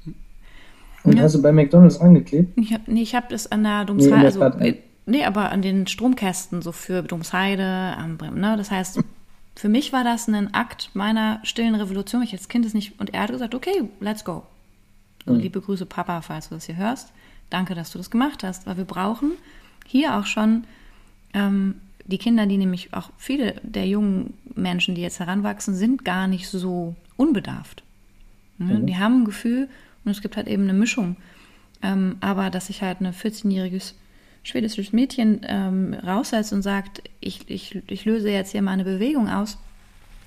Und Ja. hast du bei McDonalds angeklebt? Ich habe nee, ich hab das an der Nee, Domsheide, der also, nee, nee, aber an den Stromkästen so für Domsheide, am Bremen, ne? Das heißt, für mich war das ein Akt meiner stillen Revolution. Ich als Kind es nicht, und er hat gesagt, okay, let's go. So, liebe Grüße, Papa, falls du das hier hörst. Danke, dass du das gemacht hast, weil wir brauchen hier auch schon ähm, die Kinder, die nämlich auch viele der jungen Menschen, die jetzt heranwachsen, sind gar nicht so unbedarft. Ne? Die haben ein Gefühl und es gibt halt eben eine Mischung. Ähm, aber dass sich halt ein 14-jähriges schwedisches Mädchen ähm, raussetzt und sagt, ich, ich, ich löse jetzt hier mal eine Bewegung aus,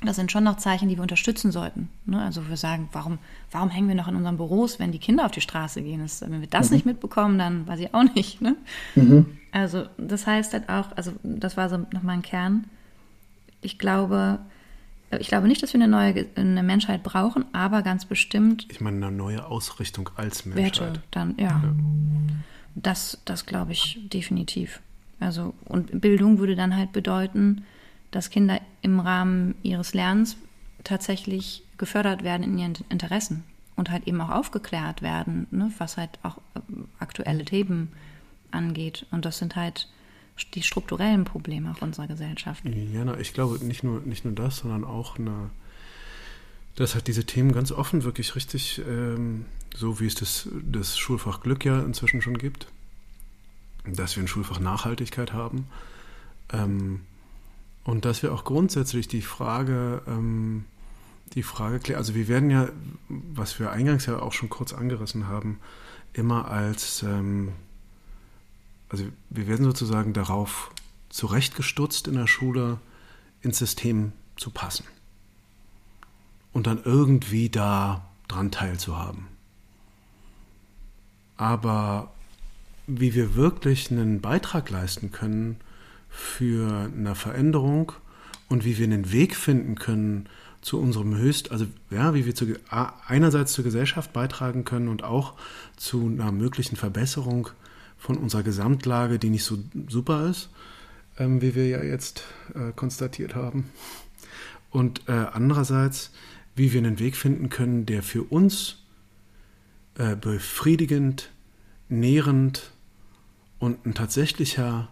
das sind schon noch Zeichen, die wir unterstützen sollten. Ne? Also wir sagen, warum, warum hängen wir noch in unseren Büros, wenn die Kinder auf die Straße gehen? Das, wenn wir das nicht mitbekommen, dann weiß ich auch nicht. Ne? Also das heißt halt auch, also das war so nochmal ein Kern. Ich glaube, ich glaube nicht, dass wir eine neue eine Menschheit brauchen, aber ganz bestimmt Ich meine, eine neue Ausrichtung als Menschheit. Werte dann, ja. Das, das glaube ich definitiv. Also, und Bildung würde dann halt bedeuten, dass Kinder im Rahmen ihres Lernens tatsächlich gefördert werden in ihren Interessen und halt eben auch aufgeklärt werden, ne, was halt auch äh, aktuelle Themen angeht. Und das sind halt die strukturellen Probleme auch unserer Gesellschaft. Ja, ich glaube nicht nur, nicht nur das, sondern auch eine, dass halt diese Themen ganz offen wirklich richtig, ähm, so wie es das, das Schulfach Glück ja inzwischen schon gibt, dass wir ein Schulfach Nachhaltigkeit haben ähm, und dass wir auch grundsätzlich die Frage, ähm, die Frage klären, also wir werden ja, was wir eingangs ja auch schon kurz angerissen haben, immer als, ähm, also wir werden sozusagen darauf zurechtgestutzt in der Schule, ins System zu passen und dann irgendwie da dran teilzuhaben. Aber wie wir wirklich einen Beitrag leisten können für eine Veränderung und wie wir einen Weg finden können zu unserem Höchst, also ja, wie wir zu, einerseits zur Gesellschaft beitragen können und auch zu einer möglichen Verbesserung von unserer Gesamtlage, die nicht so super ist, ähm, wie wir ja jetzt äh, konstatiert haben. Und äh, andererseits, wie wir einen Weg finden können, der für uns äh, befriedigend, nährend und ein tatsächlicher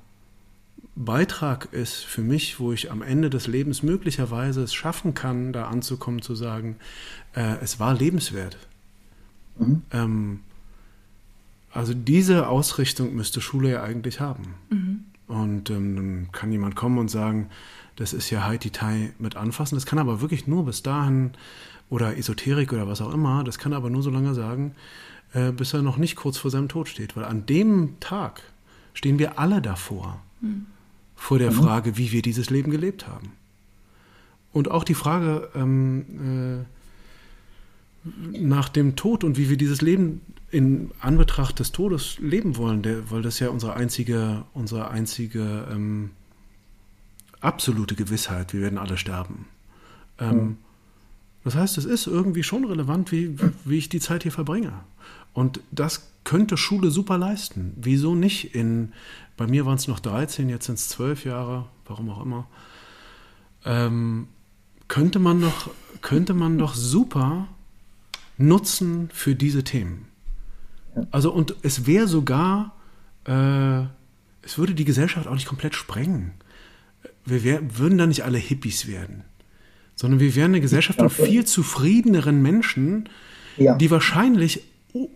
Beitrag ist für mich, wo ich am Ende des Lebens möglicherweise es schaffen kann, da anzukommen, zu sagen, äh, es war lebenswert. Mhm. Ähm, also diese Ausrichtung müsste Schule ja eigentlich haben. Und ähm, dann kann jemand kommen und sagen, das ist ja Haiti-Tai mit anfassen. Das kann aber wirklich nur bis dahin oder Esoterik oder was auch immer. Das kann er aber nur so lange sagen, äh, bis er noch nicht kurz vor seinem Tod steht. Weil an dem Tag stehen wir alle davor. Vor der Frage, wie wir dieses Leben gelebt haben. Und auch die Frage ähm, äh, nach dem Tod und wie wir dieses Leben in Anbetracht des Todes leben wollen, der, weil das ja unsere einzige, unsere einzige ähm, absolute Gewissheit, wir werden alle sterben. Ähm, Das heißt, es ist irgendwie schon relevant, wie, wie ich die Zeit hier verbringe. Und das könnte Schule super leisten. Wieso nicht? In, bei mir waren es noch 13, jetzt sind es 12 Jahre, warum auch immer. Ähm, könnte man doch, könnte man doch super nutzen für diese Themen. Also und es wäre sogar, äh, es würde die Gesellschaft auch nicht komplett sprengen. Wir wär, würden da nicht alle Hippies werden, sondern wir wären eine Gesellschaft von viel zufriedeneren Menschen, ja. die wahrscheinlich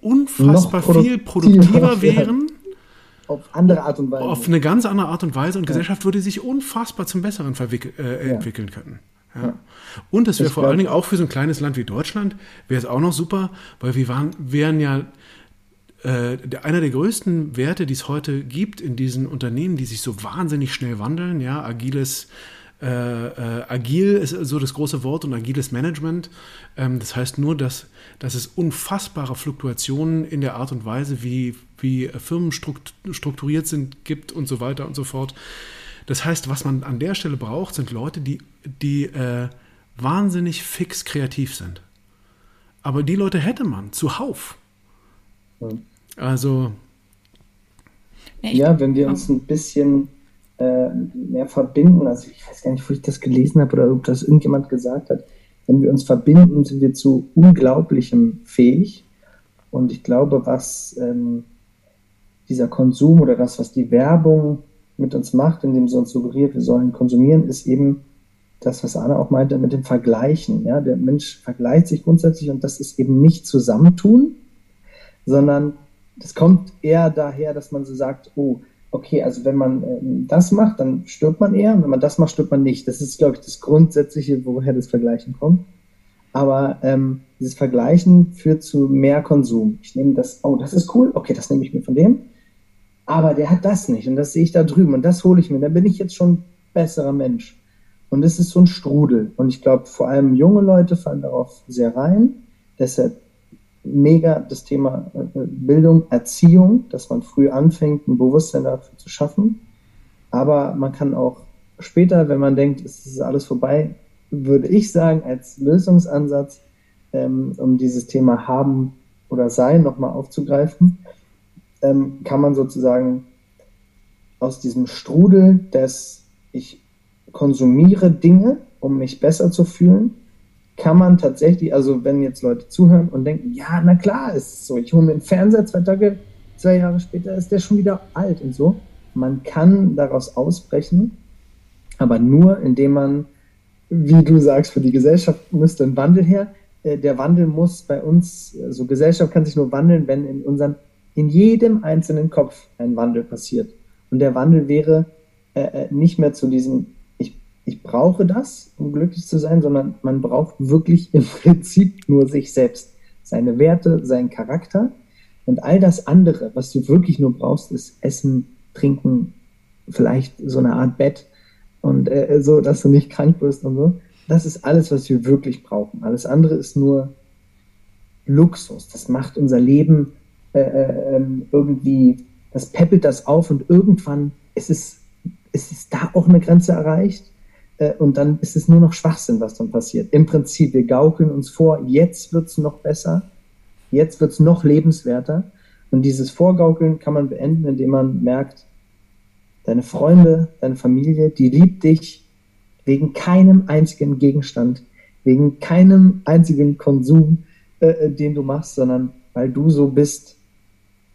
unfassbar viel produktiver wären. Auf andere Art und Weise. Auf eine ganz andere Art und Weise und ja. Gesellschaft würde sich unfassbar zum Besseren äh, entwickeln können. Ja. Und es wäre vor allen Dingen auch für so ein kleines Land wie Deutschland, wäre es auch noch super, weil wir waren, wären ja äh, einer der größten Werte, die es heute gibt in diesen Unternehmen, die sich so wahnsinnig schnell wandeln, ja, agiles äh, äh, agil ist so das große Wort und agiles Management. Ähm, das heißt nur, dass, dass es unfassbare Fluktuationen in der Art und Weise, wie, wie Firmen strukturiert sind, gibt und so weiter und so fort. Das heißt, was man an der Stelle braucht, sind Leute, die, die äh, wahnsinnig fix kreativ sind. Aber die Leute hätte man zuhauf. Also. Ja, wenn wir uns ein bisschen äh, mehr verbinden, also ich weiß gar nicht, wo ich das gelesen habe oder ob das irgendjemand gesagt hat, wenn wir uns verbinden, sind wir zu Unglaublichem fähig. Und ich glaube, was ähm, dieser Konsum oder das, was die Werbung mit uns macht, indem sie uns suggeriert, wir sollen konsumieren, ist eben das, was Anna auch meinte, mit dem Vergleichen. Ja? Der Mensch vergleicht sich grundsätzlich und das ist eben nicht Zusammentun, sondern das kommt eher daher, dass man so sagt, oh, okay, also wenn man ähm, das macht, dann stirbt man eher und wenn man das macht, stirbt man nicht. Das ist, glaube ich, das Grundsätzliche, woher das Vergleichen kommt. Aber ähm, dieses Vergleichen führt zu mehr Konsum. Ich nehme das, oh, das ist cool, okay, das nehme ich mir von dem. Aber der hat das nicht und das sehe ich da drüben und das hole ich mir. Dann bin ich jetzt schon besserer Mensch. Und es ist so ein Strudel. Und ich glaube, vor allem junge Leute fallen darauf sehr rein. Deshalb mega das Thema äh, Bildung, Erziehung, dass man früh anfängt, ein Bewusstsein dafür zu schaffen. Aber man kann auch später, wenn man denkt, es ist alles vorbei, würde ich sagen, als Lösungsansatz, ähm, um dieses Thema haben oder sein nochmal aufzugreifen, ähm, kann man sozusagen aus diesem Strudel des ich konsumiere Dinge, um mich besser zu fühlen, kann man tatsächlich, also wenn jetzt Leute zuhören und denken, ja, na klar, ist so, ich hole mir einen Fernseher, zwei Tage, zwei Jahre später ist der schon wieder alt und so. Man kann daraus ausbrechen, aber nur indem man, wie du sagst, für die Gesellschaft müsste ein Wandel her. Äh, der Wandel muss bei uns, also Gesellschaft kann sich nur wandeln, wenn in unserem, in jedem einzelnen Kopf ein Wandel passiert. Und der Wandel wäre äh, äh nicht mehr zu diesem ich brauche das, um glücklich zu sein, sondern man braucht wirklich im Prinzip nur sich selbst, seine Werte, seinen Charakter und all das andere, was du wirklich nur brauchst, ist Essen, Trinken, vielleicht so eine Art Bett und äh, so, dass du nicht krank wirst und so. Das ist alles, was wir wirklich brauchen. Alles andere ist nur Luxus. Das macht unser Leben äh, äh, ähm, irgendwie, das peppelt das auf und irgendwann ist es, ist es da auch eine Grenze erreicht und dann ist es nur noch Schwachsinn, was dann passiert. Im Prinzip, wir gaukeln uns vor, jetzt wird es noch besser, jetzt wird es noch lebenswerter. Und dieses Vorgaukeln kann man beenden, indem man merkt, deine Freunde, deine Familie, die liebt dich wegen keinem einzigen Gegenstand, wegen keinem einzigen Konsum, äh, äh den du machst, sondern weil du so bist,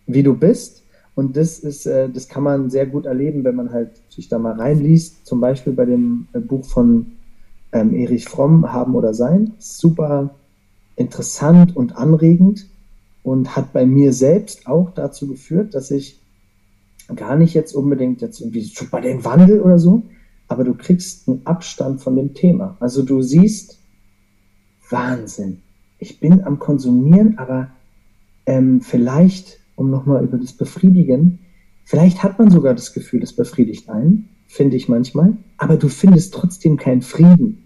wie du bist und das ist, äh, das kann man sehr gut erleben, wenn man halt sich da mal reinliest. Zum Beispiel bei dem äh, Buch von ähm, Erich Fromm, Haben oder Sein. Super interessant und anregend und hat bei mir selbst auch dazu geführt, dass ich gar nicht jetzt unbedingt jetzt irgendwie bei den Wandel oder so, aber du kriegst einen Abstand von dem Thema. Also du siehst, Wahnsinn. Ich bin am Konsumieren, aber ähm, vielleicht um nochmal über das Befriedigen. Vielleicht hat man sogar das Gefühl, es befriedigt einen, finde ich manchmal, aber du findest trotzdem keinen Frieden.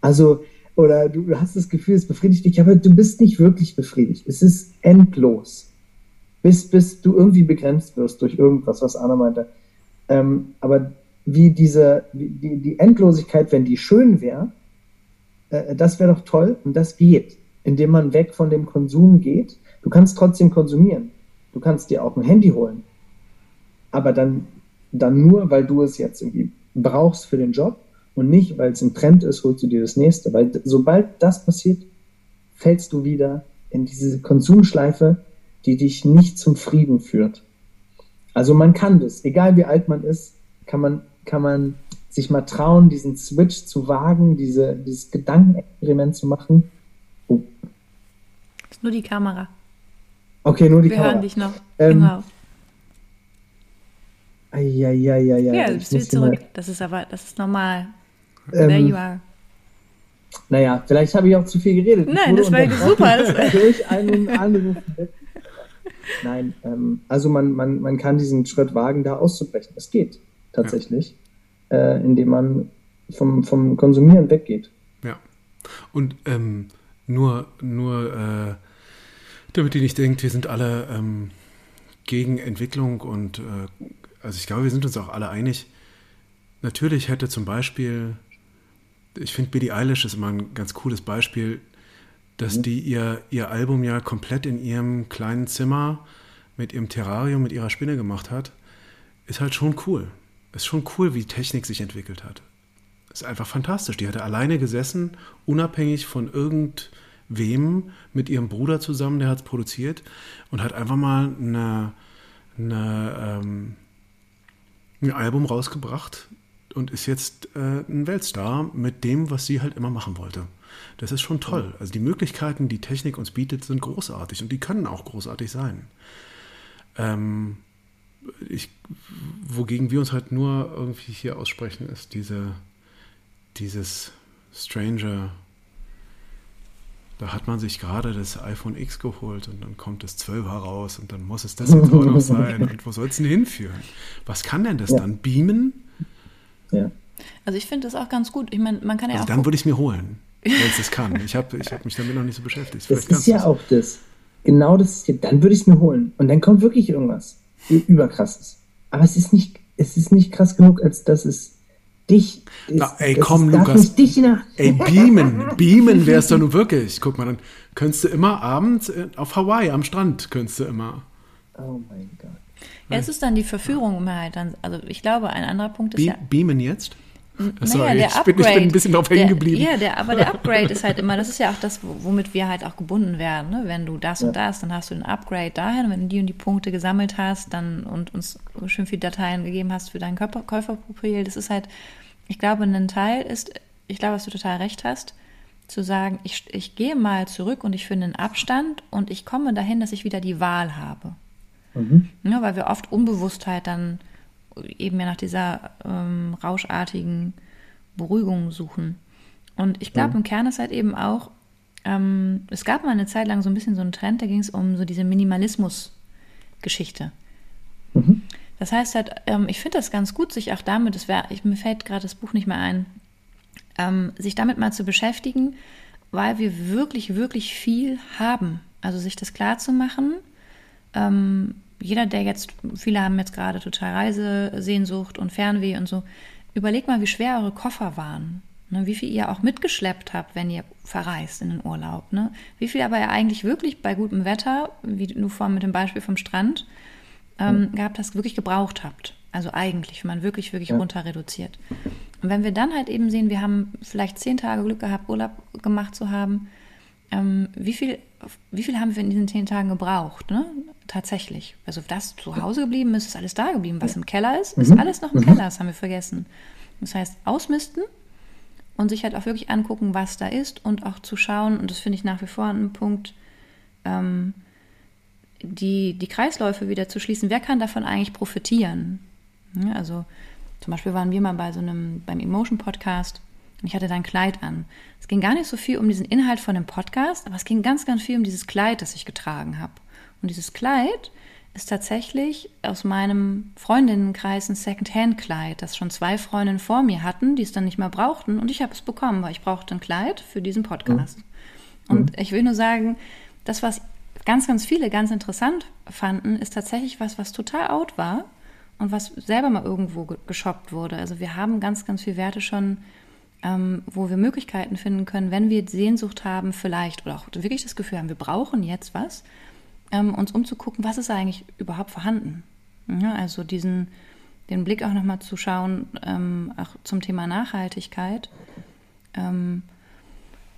Also, oder du hast das Gefühl, es befriedigt dich, aber du bist nicht wirklich befriedigt. Es ist endlos. Bis, bis du irgendwie begrenzt wirst durch irgendwas, was Anna meinte. Ähm, aber wie diese, die, die Endlosigkeit, wenn die schön wäre, äh, das wäre doch toll und das geht, indem man weg von dem Konsum geht. Du kannst trotzdem konsumieren. Du kannst dir auch ein Handy holen. Aber dann, dann nur, weil du es jetzt irgendwie brauchst für den Job und nicht, weil es ein Trend ist, holst du dir das nächste. Weil sobald das passiert, fällst du wieder in diese Konsumschleife, die dich nicht zum Frieden führt. Also man kann das, egal wie alt man ist, kann man, kann man sich mal trauen, diesen Switch zu wagen, diese, dieses Gedankenexperiment zu machen. Oh. Ist nur die Kamera. Okay, nur die Wir Kamera. hören dich noch. Ähm, genau. Ja, ja, ja, ja. Ja, du bist wieder zurück. Mal... Das ist aber, das ist normal. Ähm, There you are. Naja, vielleicht habe ich auch zu viel geredet. Nein, das war super. Das durch einen Anruf. Nein, ähm, also man, man, man kann diesen Schritt wagen, da auszubrechen. Es geht tatsächlich, ja. äh, indem man vom, vom Konsumieren weggeht. Ja. Und ähm, nur, nur äh, damit ihr nicht denkt, wir sind alle ähm, gegen Entwicklung und äh, also ich glaube, wir sind uns auch alle einig. Natürlich hätte zum Beispiel, ich finde Billie Eilish ist immer ein ganz cooles Beispiel, dass mhm. die ihr, ihr Album ja komplett in ihrem kleinen Zimmer mit ihrem Terrarium, mit ihrer Spinne gemacht hat, ist halt schon cool. Ist schon cool, wie Technik sich entwickelt hat. Ist einfach fantastisch. Die hatte alleine gesessen, unabhängig von irgendwem, mit ihrem Bruder zusammen, der hat es produziert und hat einfach mal eine, eine ähm, ein Album rausgebracht und ist jetzt äh, ein Weltstar mit dem, was sie halt immer machen wollte. Das ist schon toll. Also die Möglichkeiten, die Technik uns bietet, sind großartig und die können auch großartig sein. Ähm, ich, wogegen wir uns halt nur irgendwie hier aussprechen, ist diese, dieses Stranger da hat man sich gerade das iPhone X geholt und dann kommt das 12er raus und dann muss es das jetzt auch noch sein. Und wo soll es denn hinführen? Was kann denn das ja. dann? Beamen? Ja. Also ich finde das auch ganz gut. Ich meine, man kann ja also auch. Dann würde ich es mir holen, wenn es das kann. Ich habe ich hab mich damit noch nicht so beschäftigt. Vielleicht das ist ja auch das. Genau das ist ja, dann würde ich es mir holen. Und dann kommt wirklich irgendwas überkrasses. Aber es ist nicht, es ist nicht krass genug, als dass es dich. Na, ey, komm, Lukas. Dich nach ey, beamen. Beamen wär's doch nun wirklich. Guck mal, dann könntest du immer abends äh, auf Hawaii am Strand, könntest du immer. Oh mein Gott. Ja, es ist dann die Verführung immer halt dann. Also ich glaube, ein anderer Punkt ist Be ja. Beamen jetzt? Sorry, naja, ich, bin, ich, bin, ein bisschen drauf hängen geblieben. Ja, der, aber der Upgrade ist halt immer, das ist ja auch das, womit wir halt auch gebunden werden. Ne? Wenn du das ja. und das, dann hast du ein Upgrade dahin. Wenn du die und die Punkte gesammelt hast dann und uns schön viele Dateien gegeben hast für dein Käuferprofil, das ist halt, ich glaube, ein Teil ist, ich glaube, dass du total recht hast, zu sagen, ich, ich gehe mal zurück und ich finde einen Abstand und ich komme dahin, dass ich wieder die Wahl habe. Mhm. Ja, weil wir oft Unbewusstheit dann eben ja nach dieser ähm, rauschartigen Beruhigung suchen. Und ich glaube, mhm. im Kern ist halt eben auch, ähm, es gab mal eine Zeit lang so ein bisschen so einen Trend, da ging es um so diese Minimalismus-Geschichte. Mhm. Das heißt halt, ähm, ich finde das ganz gut, sich auch damit, das wär, ich, mir fällt gerade das Buch nicht mehr ein, ähm, sich damit mal zu beschäftigen, weil wir wirklich, wirklich viel haben. Also sich das klar zu machen. Ähm, jeder, der jetzt, viele haben jetzt gerade total Reisesehnsucht und Fernweh und so, überlegt mal, wie schwer eure Koffer waren. Ne, wie viel ihr auch mitgeschleppt habt, wenn ihr verreist in den Urlaub. Ne? Wie viel aber ihr eigentlich wirklich bei gutem Wetter, wie du vorhin mit dem Beispiel vom Strand, ähm, gehabt hast, wirklich gebraucht habt. Also eigentlich, wenn man wirklich, wirklich ja. runter reduziert. Und wenn wir dann halt eben sehen, wir haben vielleicht zehn Tage Glück gehabt, Urlaub gemacht zu haben, ähm, wie, viel, wie viel haben wir in diesen zehn Tagen gebraucht? Ne? Tatsächlich. Also das zu Hause geblieben ist, ist alles da geblieben. Was im Keller ist, ist mhm. alles noch im mhm. Keller, das haben wir vergessen. Das heißt, ausmisten und sich halt auch wirklich angucken, was da ist und auch zu schauen, und das finde ich nach wie vor ein Punkt, ähm, die, die Kreisläufe wieder zu schließen, wer kann davon eigentlich profitieren? Ja, also zum Beispiel waren wir mal bei so einem, beim Emotion Podcast und ich hatte da ein Kleid an. Es ging gar nicht so viel um diesen Inhalt von dem Podcast, aber es ging ganz, ganz viel um dieses Kleid, das ich getragen habe. Und dieses Kleid ist tatsächlich aus meinem Freundinnenkreis ein Second-Hand-Kleid, das schon zwei Freundinnen vor mir hatten, die es dann nicht mehr brauchten. Und ich habe es bekommen, weil ich brauchte ein Kleid für diesen Podcast. Mhm. Und ich will nur sagen, das, was ganz, ganz viele ganz interessant fanden, ist tatsächlich was, was total out war und was selber mal irgendwo geshoppt wurde. Also wir haben ganz, ganz viele Werte schon, ähm, wo wir Möglichkeiten finden können, wenn wir Sehnsucht haben, vielleicht oder auch wirklich das Gefühl haben, wir brauchen jetzt was, ähm, uns umzugucken, was ist eigentlich überhaupt vorhanden. Ja, also diesen, den Blick auch nochmal zu schauen, ähm, auch zum Thema Nachhaltigkeit. Ähm,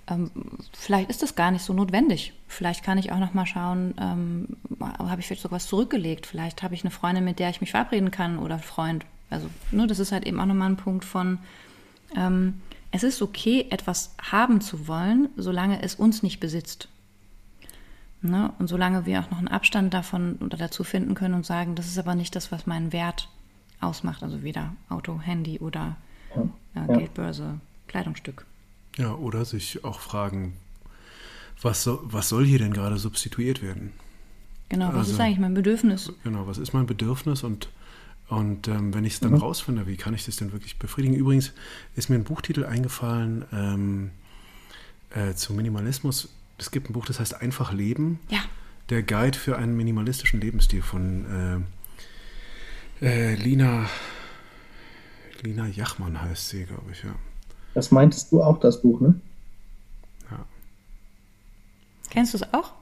ähm, vielleicht ist das gar nicht so notwendig. Vielleicht kann ich auch nochmal schauen, ähm, habe ich vielleicht sogar was zurückgelegt. Vielleicht habe ich eine Freundin, mit der ich mich verabreden kann oder Freund. Also, ne, das ist halt eben auch nochmal ein Punkt von, ähm, es ist okay, etwas haben zu wollen, solange es uns nicht besitzt. Ne? Und solange wir auch noch einen Abstand davon oder dazu finden können und sagen, das ist aber nicht das, was meinen Wert ausmacht, also weder Auto, Handy oder äh, Geldbörse, Kleidungsstück. Ja, oder sich auch fragen, was, so, was soll hier denn gerade substituiert werden? Genau, was also, ist eigentlich mein Bedürfnis? Genau, was ist mein Bedürfnis und, und ähm, wenn ich es dann mhm. rausfinde, wie kann ich das denn wirklich befriedigen? Übrigens ist mir ein Buchtitel eingefallen ähm, äh, zu Minimalismus es gibt ein Buch, das heißt Einfach Leben. Ja. Der Guide für einen minimalistischen Lebensstil von äh, äh, Lina, Lina Jachmann heißt sie, glaube ich, ja. Das meintest du auch, das Buch, ne? Ja. Kennst du es auch?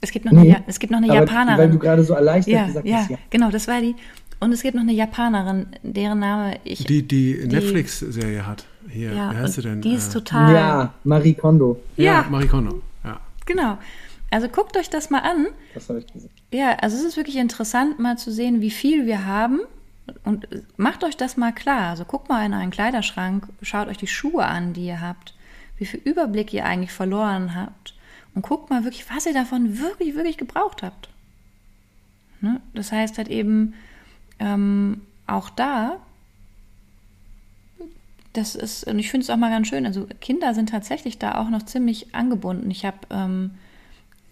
Es gibt noch nee, eine, es gibt noch eine Japanerin. Weil du gerade so erleichtert ja, gesagt ja, hast. Ja, genau, das war die. Und es gibt noch eine Japanerin, deren Name ich. Die die, die Netflix-Serie hat. Hier, ja, wie heißt sie denn? Die ist äh, total. Ja, Marie Kondo. Ja, ja. Marie Kondo, ja. Genau. Also guckt euch das mal an. Das habe ich gesehen. Ja, also es ist wirklich interessant, mal zu sehen, wie viel wir haben. Und macht euch das mal klar. Also guckt mal in einen Kleiderschrank, schaut euch die Schuhe an, die ihr habt, wie viel Überblick ihr eigentlich verloren habt. Und guckt mal wirklich, was ihr davon wirklich, wirklich gebraucht habt. Ne? Das heißt halt eben, ähm, auch da das ist, und ich finde es auch mal ganz schön, also Kinder sind tatsächlich da auch noch ziemlich angebunden. Ich habe, ähm,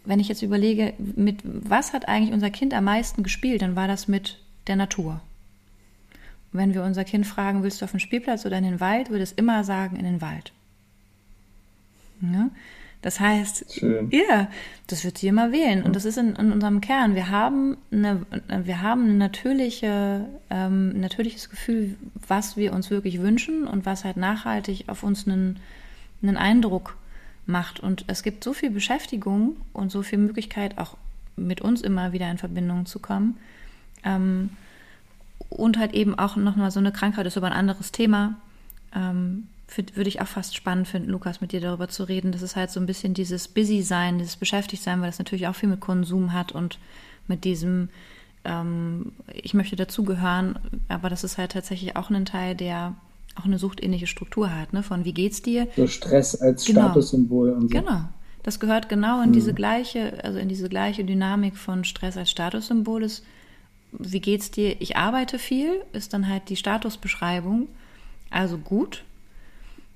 wenn ich jetzt überlege, mit was hat eigentlich unser Kind am meisten gespielt, dann war das mit der Natur. wenn wir unser Kind fragen, willst du auf den Spielplatz oder in den Wald, würde es immer sagen, in den Wald. Ja? Das heißt, Schön. ja, das wird sie immer wählen. Und das ist in, in unserem Kern. Wir haben, eine, wir haben ein natürliche, ähm, natürliches Gefühl, was wir uns wirklich wünschen und was halt nachhaltig auf uns einen, einen Eindruck macht. Und es gibt so viel Beschäftigung und so viel Möglichkeit, auch mit uns immer wieder in Verbindung zu kommen. Ähm, und halt eben auch nochmal so eine Krankheit ist aber ein anderes Thema. Ähm, würde ich auch fast spannend finden, Lukas, mit dir darüber zu reden. Das ist halt so ein bisschen dieses Busy-Sein, dieses Beschäftigt-Sein, weil das natürlich auch viel mit Konsum hat und mit diesem, ähm, ich möchte dazugehören, aber das ist halt tatsächlich auch ein Teil, der auch eine suchtähnliche Struktur hat, ne? Von wie geht's dir? So Stress als genau. Statussymbol und so. Genau. Das gehört genau in mhm. diese gleiche, also in diese gleiche Dynamik von Stress als Statussymbol ist, wie geht's dir? Ich arbeite viel, ist dann halt die Statusbeschreibung. Also gut,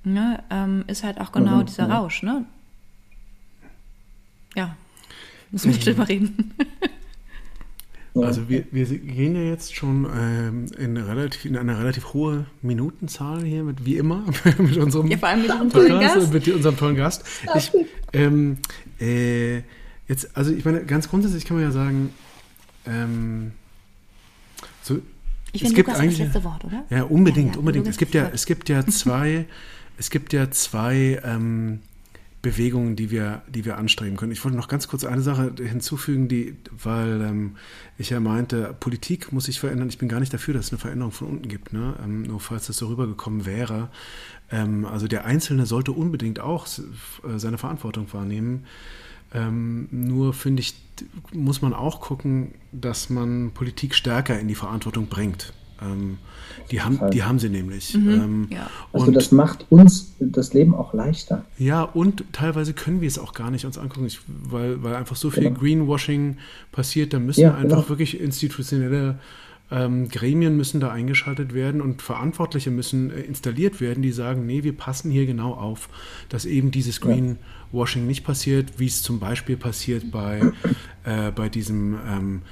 ne, ähm, ist halt auch genau mhm, dieser ja. Rausch. Ne? Ja, müssen wir nicht drüber reden. Also wir, wir gehen ja jetzt schon ähm, in, relativ, in eine relativ hohe Minutenzahl hier, mit, wie immer, mit unserem ja, vor allem mit unserem tollen Gast. Mit unserem tollen Gast. Ich, ähm, äh, jetzt, also ich meine, ganz grundsätzlich kann man ja sagen, ähm, so, ich finde, Lukas eigentlich, das letzte Wort, oder? Ja, unbedingt, ja, ja, unbedingt. Es gibt ja, es gibt ja zwei es gibt ja zwei ähm, Bewegungen, die wir, die wir anstreben können. Ich wollte noch ganz kurz eine Sache hinzufügen, die, weil ähm, ich ja meinte, Politik muss sich verändern. Ich bin gar nicht dafür, dass es eine Veränderung von unten gibt, ne? Ähm, nur falls das so rübergekommen wäre. Ähm, also der Einzelne sollte unbedingt auch äh, seine Verantwortung wahrnehmen. Ähm, nur finde ich, muss man auch gucken, dass man Politik stärker in die Verantwortung bringt. Ähm, die, haben, die haben sie nämlich. Mhm, ähm, ja. Also und, das macht uns das Leben auch leichter. Ja, und teilweise können wir es auch gar nicht uns angucken, ich, weil, weil einfach so viel genau. Greenwashing passiert. Da müssen ja, einfach genau. wirklich institutionelle ähm, Gremien müssen da eingeschaltet werden und Verantwortliche müssen äh, installiert werden, die sagen, nee, wir passen hier genau auf, dass eben dieses Greenwashing ja. nicht passiert, wie es zum Beispiel passiert bei, äh, bei diesem ähm,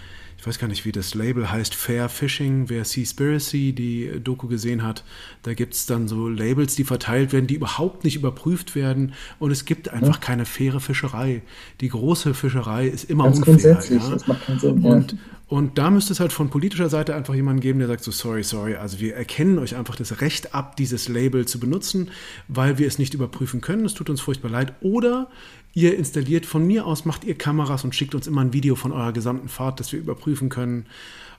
ich weiß gar nicht, wie das Label heißt, Fair Fishing. Wer Seaspiracy, die Doku gesehen hat, da gibt es dann so Labels, die verteilt werden, die überhaupt nicht überprüft werden. Und es gibt einfach ja. keine faire Fischerei. Die große Fischerei ist immer Ganz unfair. Ja? Das macht keinen Sinn. Und, Und da müsste es halt von politischer Seite einfach jemanden geben, der sagt so, sorry, sorry, also wir erkennen euch einfach das Recht ab, dieses Label zu benutzen, weil wir es nicht überprüfen können. Es tut uns furchtbar leid. Oder ihr installiert von mir aus, macht ihr Kameras und schickt uns immer ein Video von eurer gesamten Fahrt, das wir überprüfen können.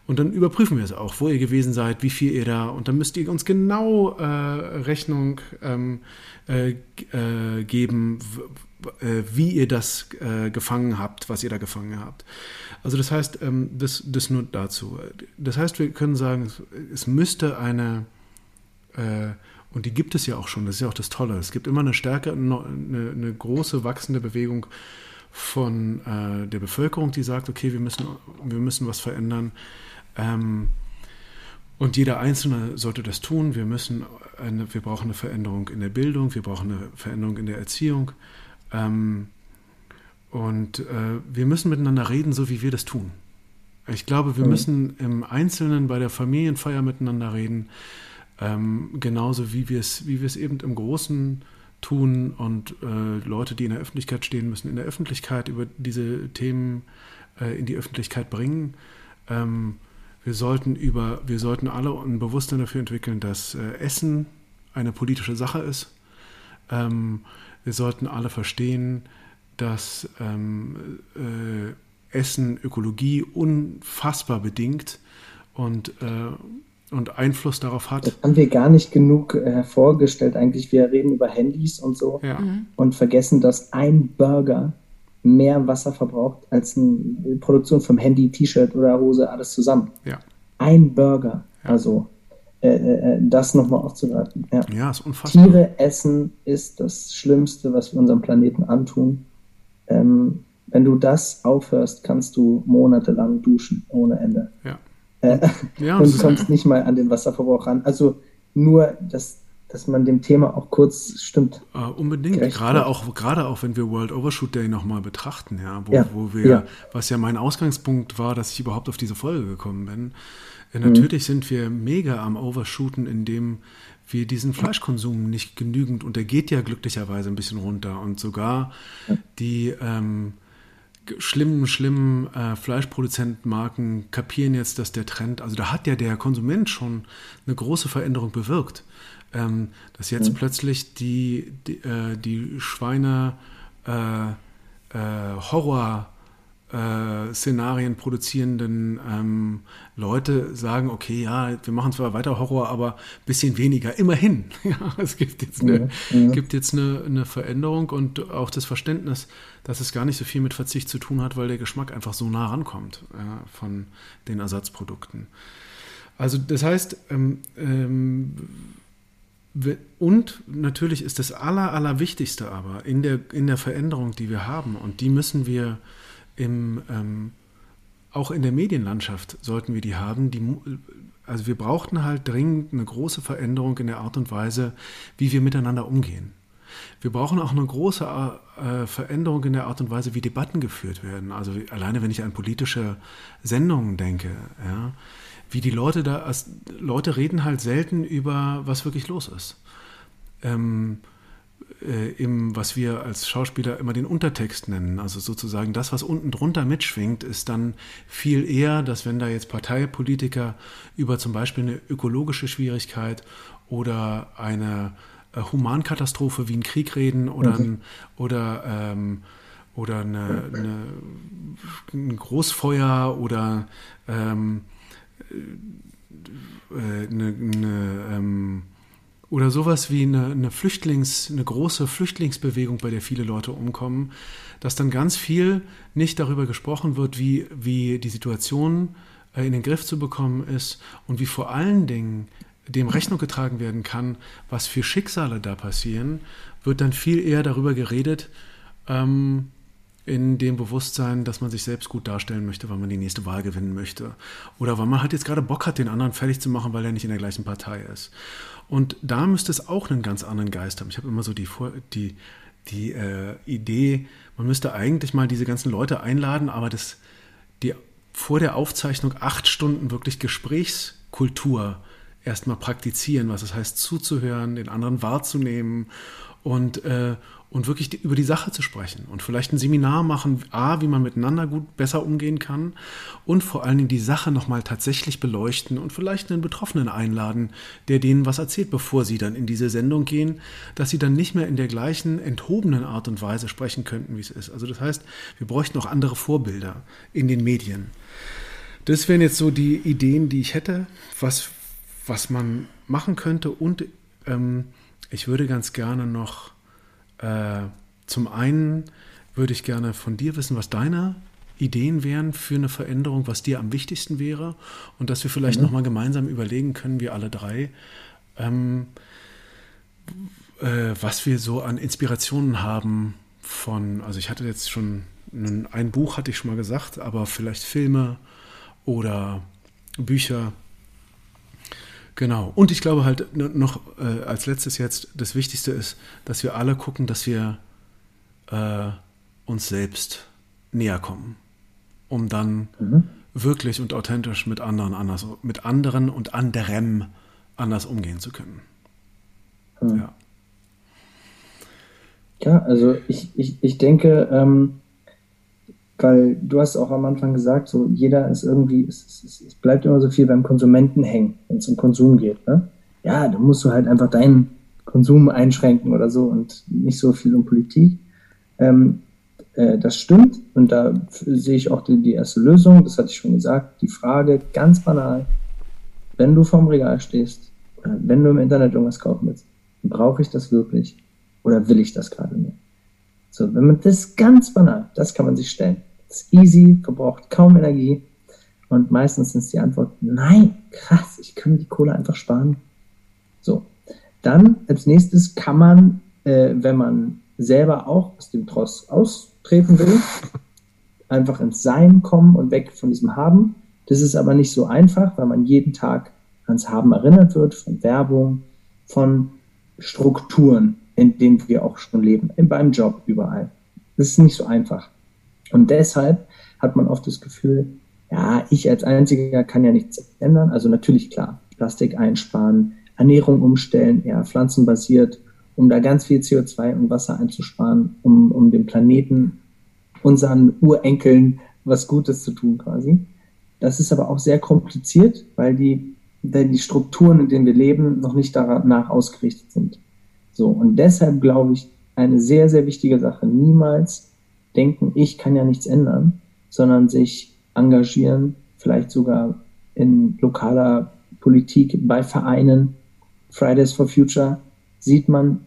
Und dann überprüfen wir es auch, wo ihr gewesen seid, wie viel ihr da. Und dann müsst ihr uns genau äh, Rechnung ähm, äh, äh, geben, äh, wie ihr das äh, gefangen habt, was ihr da gefangen habt. Also das heißt, ähm, das, das nur dazu. Das heißt, wir können sagen, es, es müsste eine, äh, und die gibt es ja auch schon, das ist ja auch das Tolle, es gibt immer eine stärke, eine, eine große wachsende Bewegung von äh, der Bevölkerung, die sagt, okay, wir müssen, wir müssen was verändern. Ähm, und jeder Einzelne sollte das tun. Wir müssen eine, wir brauchen eine Veränderung in der Bildung, wir brauchen eine Veränderung in der Erziehung. Ähm, und äh, wir müssen miteinander reden, so wie wir das tun. Ich glaube, wir mhm. müssen im Einzelnen bei der Familienfeier miteinander reden, ähm, genauso wie wir es, wie eben im Großen tun. Und äh, Leute, die in der Öffentlichkeit stehen, müssen in der Öffentlichkeit über diese Themen äh, in die Öffentlichkeit bringen. Ähm, wir sollten über, wir sollten alle ein Bewusstsein dafür entwickeln, dass äh, Essen eine politische Sache ist. Ähm, wir sollten alle verstehen, dass ähm, äh, Essen Ökologie unfassbar bedingt und, äh, und Einfluss darauf hat. Das haben wir gar nicht genug äh, hervorgestellt. Eigentlich, wir reden über Handys und so ja. Mhm. und vergessen, dass ein Burger mehr Wasser verbraucht als eine Produktion vom Handy, T-Shirt oder Hose, alles zusammen. Ja. Ein Burger. Ja. Also äh, äh, das nochmal aufzugreifen. Ja. ja, ist unfassbar. Tiere essen ist das Schlimmste, was wir unserem Planeten antun. Ähm, wenn du das aufhörst, kannst du monatelang duschen ohne Ende. Ja. Äh, ja, und du kommst nicht mal an den Wasserverbrauch ran. Also nur, dass, dass man dem Thema auch kurz stimmt. Uh, unbedingt. Gerade auch, gerade auch, wenn wir World Overshoot Day nochmal betrachten, ja, wo, ja. wo wir, ja. was ja mein Ausgangspunkt war, dass ich überhaupt auf diese Folge gekommen bin. Äh, natürlich mhm. sind wir mega am Overshooten, indem wir diesen Fleischkonsum nicht genügend, und der geht ja glücklicherweise ein bisschen runter. Und sogar die ähm, schlimmen, schlimmen äh, Fleischproduzentenmarken kapieren jetzt, dass der Trend, also da hat ja der Konsument schon eine große Veränderung bewirkt. Ähm, dass jetzt mhm. plötzlich die, die, äh, die Schweine äh, äh Horror äh, Szenarien produzierenden ähm, Leute sagen, okay, ja, wir machen zwar weiter Horror, aber ein bisschen weniger. Immerhin. ja, es gibt jetzt, eine, ja, ja. gibt jetzt eine, eine, Veränderung und auch das Verständnis, dass es gar nicht so viel mit Verzicht zu tun hat, weil der Geschmack einfach so nah rankommt ja, von den Ersatzprodukten. Also das heißt, ähm, ähm, und natürlich ist das Aller, Allerwichtigste aber in der, in der Veränderung, die wir haben, und die müssen wir im, ähm, auch in der Medienlandschaft sollten wir die haben. Die, also wir brauchten halt dringend eine große Veränderung in der Art und Weise, wie wir miteinander umgehen. Wir brauchen auch eine große äh, Veränderung in der Art und Weise, wie Debatten geführt werden. Also alleine, wenn ich an politische Sendungen denke, ja, wie die Leute da, also Leute reden halt selten über, was wirklich los ist. Ähm, äh, im, was wir als Schauspieler immer den Untertext nennen. Also sozusagen das, was unten drunter mitschwingt, ist dann viel eher, dass wenn da jetzt Parteipolitiker über zum Beispiel eine ökologische Schwierigkeit oder eine äh, Humankatastrophe wie einen Krieg reden oder, mhm. ein, oder, ähm, oder eine, eine, ein Großfeuer oder ähm, äh, eine, eine ähm, oder sowas wie eine, eine Flüchtlings, eine große Flüchtlingsbewegung, bei der viele Leute umkommen, dass dann ganz viel nicht darüber gesprochen wird, wie, wie die Situation äh, in den Griff zu bekommen ist und wie vor allen Dingen dem Rechnung getragen werden kann, was für Schicksale da passieren, wird dann viel eher darüber geredet, ähm, in dem Bewusstsein, dass man sich selbst gut darstellen möchte, weil man die nächste Wahl gewinnen möchte. Oder weil man halt jetzt gerade Bock hat, den anderen fertig zu machen, weil er nicht in der gleichen Partei ist. Und da müsste es auch einen ganz anderen Geist haben. Ich habe immer so die, die, die äh, Idee, man müsste eigentlich mal diese ganzen Leute einladen, aber das, die vor der Aufzeichnung acht Stunden wirklich Gesprächskultur erstmal praktizieren, was es heißt zuzuhören, den anderen wahrzunehmen und, äh, und wirklich über die Sache zu sprechen und vielleicht ein Seminar machen, a, wie man miteinander gut besser umgehen kann und vor allen Dingen die Sache nochmal tatsächlich beleuchten und vielleicht einen Betroffenen einladen, der denen was erzählt, bevor sie dann in diese Sendung gehen, dass sie dann nicht mehr in der gleichen enthobenen Art und Weise sprechen könnten, wie es ist. Also das heißt, wir bräuchten auch andere Vorbilder in den Medien. Das wären jetzt so die Ideen, die ich hätte, was, was man machen könnte und ähm, ich würde ganz gerne noch äh, zum einen würde ich gerne von dir wissen, was deine Ideen wären für eine Veränderung, was dir am wichtigsten wäre und dass wir vielleicht mhm. nochmal gemeinsam überlegen können, wir alle drei, ähm, äh, was wir so an Inspirationen haben von, also ich hatte jetzt schon, ein, ein Buch hatte ich schon mal gesagt, aber vielleicht Filme oder Bücher, Genau. Und ich glaube halt noch äh, als letztes jetzt, das Wichtigste ist, dass wir alle gucken, dass wir äh, uns selbst näher kommen, um dann mhm. wirklich und authentisch mit anderen anders, mit anderen und anderem anders umgehen zu können. Mhm. Ja. Ja, also ich, ich, ich denke, ähm, weil du hast auch am Anfang gesagt, so jeder ist irgendwie, es, es, es bleibt immer so viel beim Konsumenten hängen, wenn es um Konsum geht. Ne? Ja, da musst du halt einfach deinen Konsum einschränken oder so und nicht so viel um Politik. Ähm, äh, das stimmt und da sehe ich auch die, die erste Lösung, das hatte ich schon gesagt, die Frage ganz banal, wenn du vorm Regal stehst oder wenn du im Internet irgendwas kaufen willst, brauche ich das wirklich oder will ich das gerade nicht? So, wenn man das ganz banal, das kann man sich stellen ist easy, verbraucht kaum Energie. Und meistens ist die Antwort, nein, krass, ich kann die Kohle einfach sparen. So, dann als nächstes kann man, äh, wenn man selber auch aus dem Tross austreten will, einfach ins Sein kommen und weg von diesem Haben. Das ist aber nicht so einfach, weil man jeden Tag ans Haben erinnert wird, von Werbung, von Strukturen, in denen wir auch schon leben, beim Job, überall. Das ist nicht so einfach. Und deshalb hat man oft das Gefühl, ja, ich als Einziger kann ja nichts ändern. Also natürlich klar, Plastik einsparen, Ernährung umstellen, eher pflanzenbasiert, um da ganz viel CO2 und Wasser einzusparen, um, um dem Planeten, unseren Urenkeln was Gutes zu tun quasi. Das ist aber auch sehr kompliziert, weil die, weil die Strukturen, in denen wir leben, noch nicht danach ausgerichtet sind. So, und deshalb glaube ich, eine sehr, sehr wichtige Sache, niemals denken, ich kann ja nichts ändern, sondern sich engagieren, vielleicht sogar in lokaler Politik, bei Vereinen, Fridays for Future, sieht man,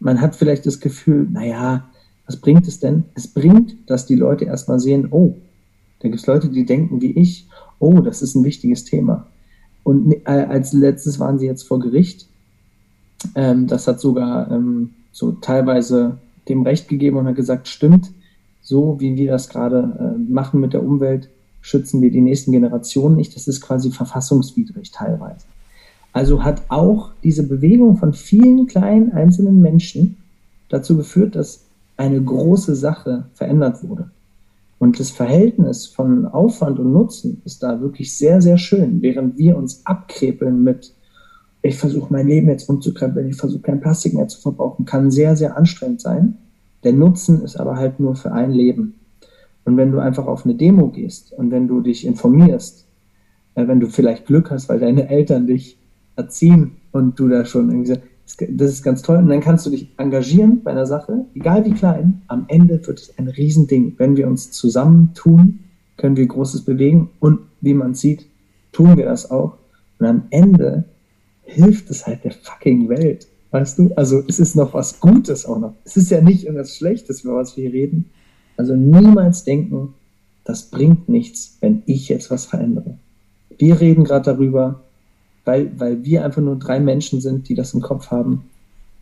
man hat vielleicht das Gefühl, naja, was bringt es denn? Es bringt, dass die Leute erstmal sehen, oh, da gibt es Leute, die denken wie ich, oh, das ist ein wichtiges Thema. Und äh, als letztes waren sie jetzt vor Gericht. Ähm, das hat sogar ähm, so teilweise dem Recht gegeben und hat gesagt, stimmt, so wie wir das gerade äh, machen mit der Umwelt, schützen wir die nächsten Generationen nicht. Das ist quasi verfassungswidrig teilweise. Also hat auch diese Bewegung von vielen kleinen einzelnen Menschen dazu geführt, dass eine große Sache verändert wurde. Und das Verhältnis von Aufwand und Nutzen ist da wirklich sehr, sehr schön. Während wir uns abkrepeln mit, ich versuche mein Leben jetzt umzukrempeln, ich versuche kein Plastik mehr zu verbrauchen, kann sehr, sehr anstrengend sein. Der Nutzen ist aber halt nur für ein Leben. Und wenn du einfach auf eine Demo gehst und wenn du dich informierst, äh, wenn du vielleicht Glück hast, weil deine Eltern dich erziehen und du da schon irgendwie das ist ganz toll. Und dann kannst du dich engagieren bei einer Sache, egal wie klein. Am Ende wird es ein Riesending. Wenn wir uns zusammentun, können wir Großes bewegen. Und wie man sieht, tun wir das auch. Und am Ende hilft es halt der fucking Welt. Weißt du? Also es ist noch was Gutes auch noch. Es ist ja nicht irgendwas Schlechtes, über was wir hier reden. Also niemals denken, das bringt nichts, wenn ich jetzt was verändere. Wir reden gerade darüber, weil, weil wir einfach nur drei Menschen sind, die das im Kopf haben.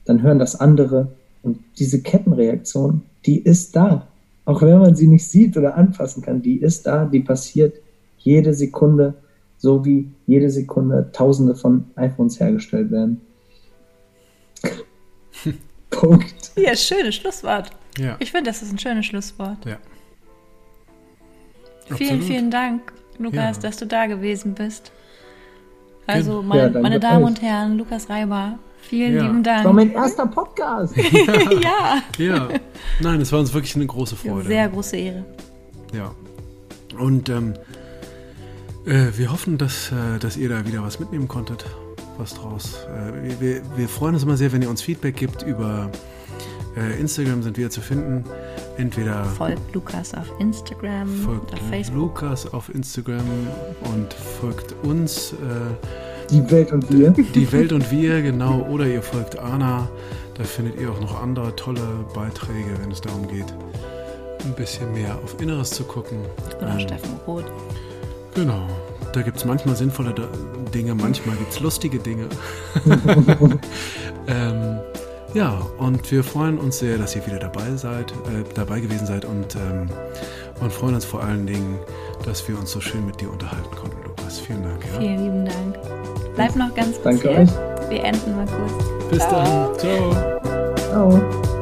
Dann hören das andere. Und diese Kettenreaktion, die ist da. Auch wenn man sie nicht sieht oder anfassen kann, die ist da, die passiert jede Sekunde, so wie jede Sekunde Tausende von iPhones hergestellt werden. Punkt. Ja, schönes Schlusswort. Ja. Ich finde, das ist ein schönes Schlusswort. Ja. Vielen, Absolut. vielen Dank, Lukas, ja. dass du da gewesen bist. Also, meine, ja, meine Damen euch. und Herren, Lukas Reiber, Vielen Ja. lieben Das war Dank. mein erster Podcast. ja. Ja, nein, es war uns wirklich eine große Freude. Sehr große Ehre. Ja. Und ähm, äh, wir hoffen, dass, äh, dass ihr da wieder was mitnehmen konntet, was draus. Äh, wir, wir, wir freuen uns immer sehr, wenn ihr uns Feedback gibt. Über äh, Instagram sind wir zu finden. Entweder Folgt Lukas auf Instagram, folgt auf Facebook. Lukas auf Instagram und folgt uns, äh, Die Welt und wir. die Welt und wir, genau. Oder ihr folgt Anna. Da findet ihr auch noch andere tolle Beiträge, wenn es darum geht, ein bisschen mehr auf Inneres zu gucken. Oder Ähm, Steffen Roth. Genau. Da gibt es manchmal sinnvolle Dinge, manchmal gibt es lustige Dinge. ähm, ja, und wir freuen uns sehr, dass ihr wieder dabei seid, äh, dabei gewesen seid und, ähm, und freuen uns vor allen Dingen, dass wir uns so schön mit dir unterhalten konnten, Lukas. Vielen Dank. Ja? Vielen lieben Dank. Bleibt noch ganz Danke speziell. euch. Wir enden mal kurz. Bis dann. Ciao. Ciao.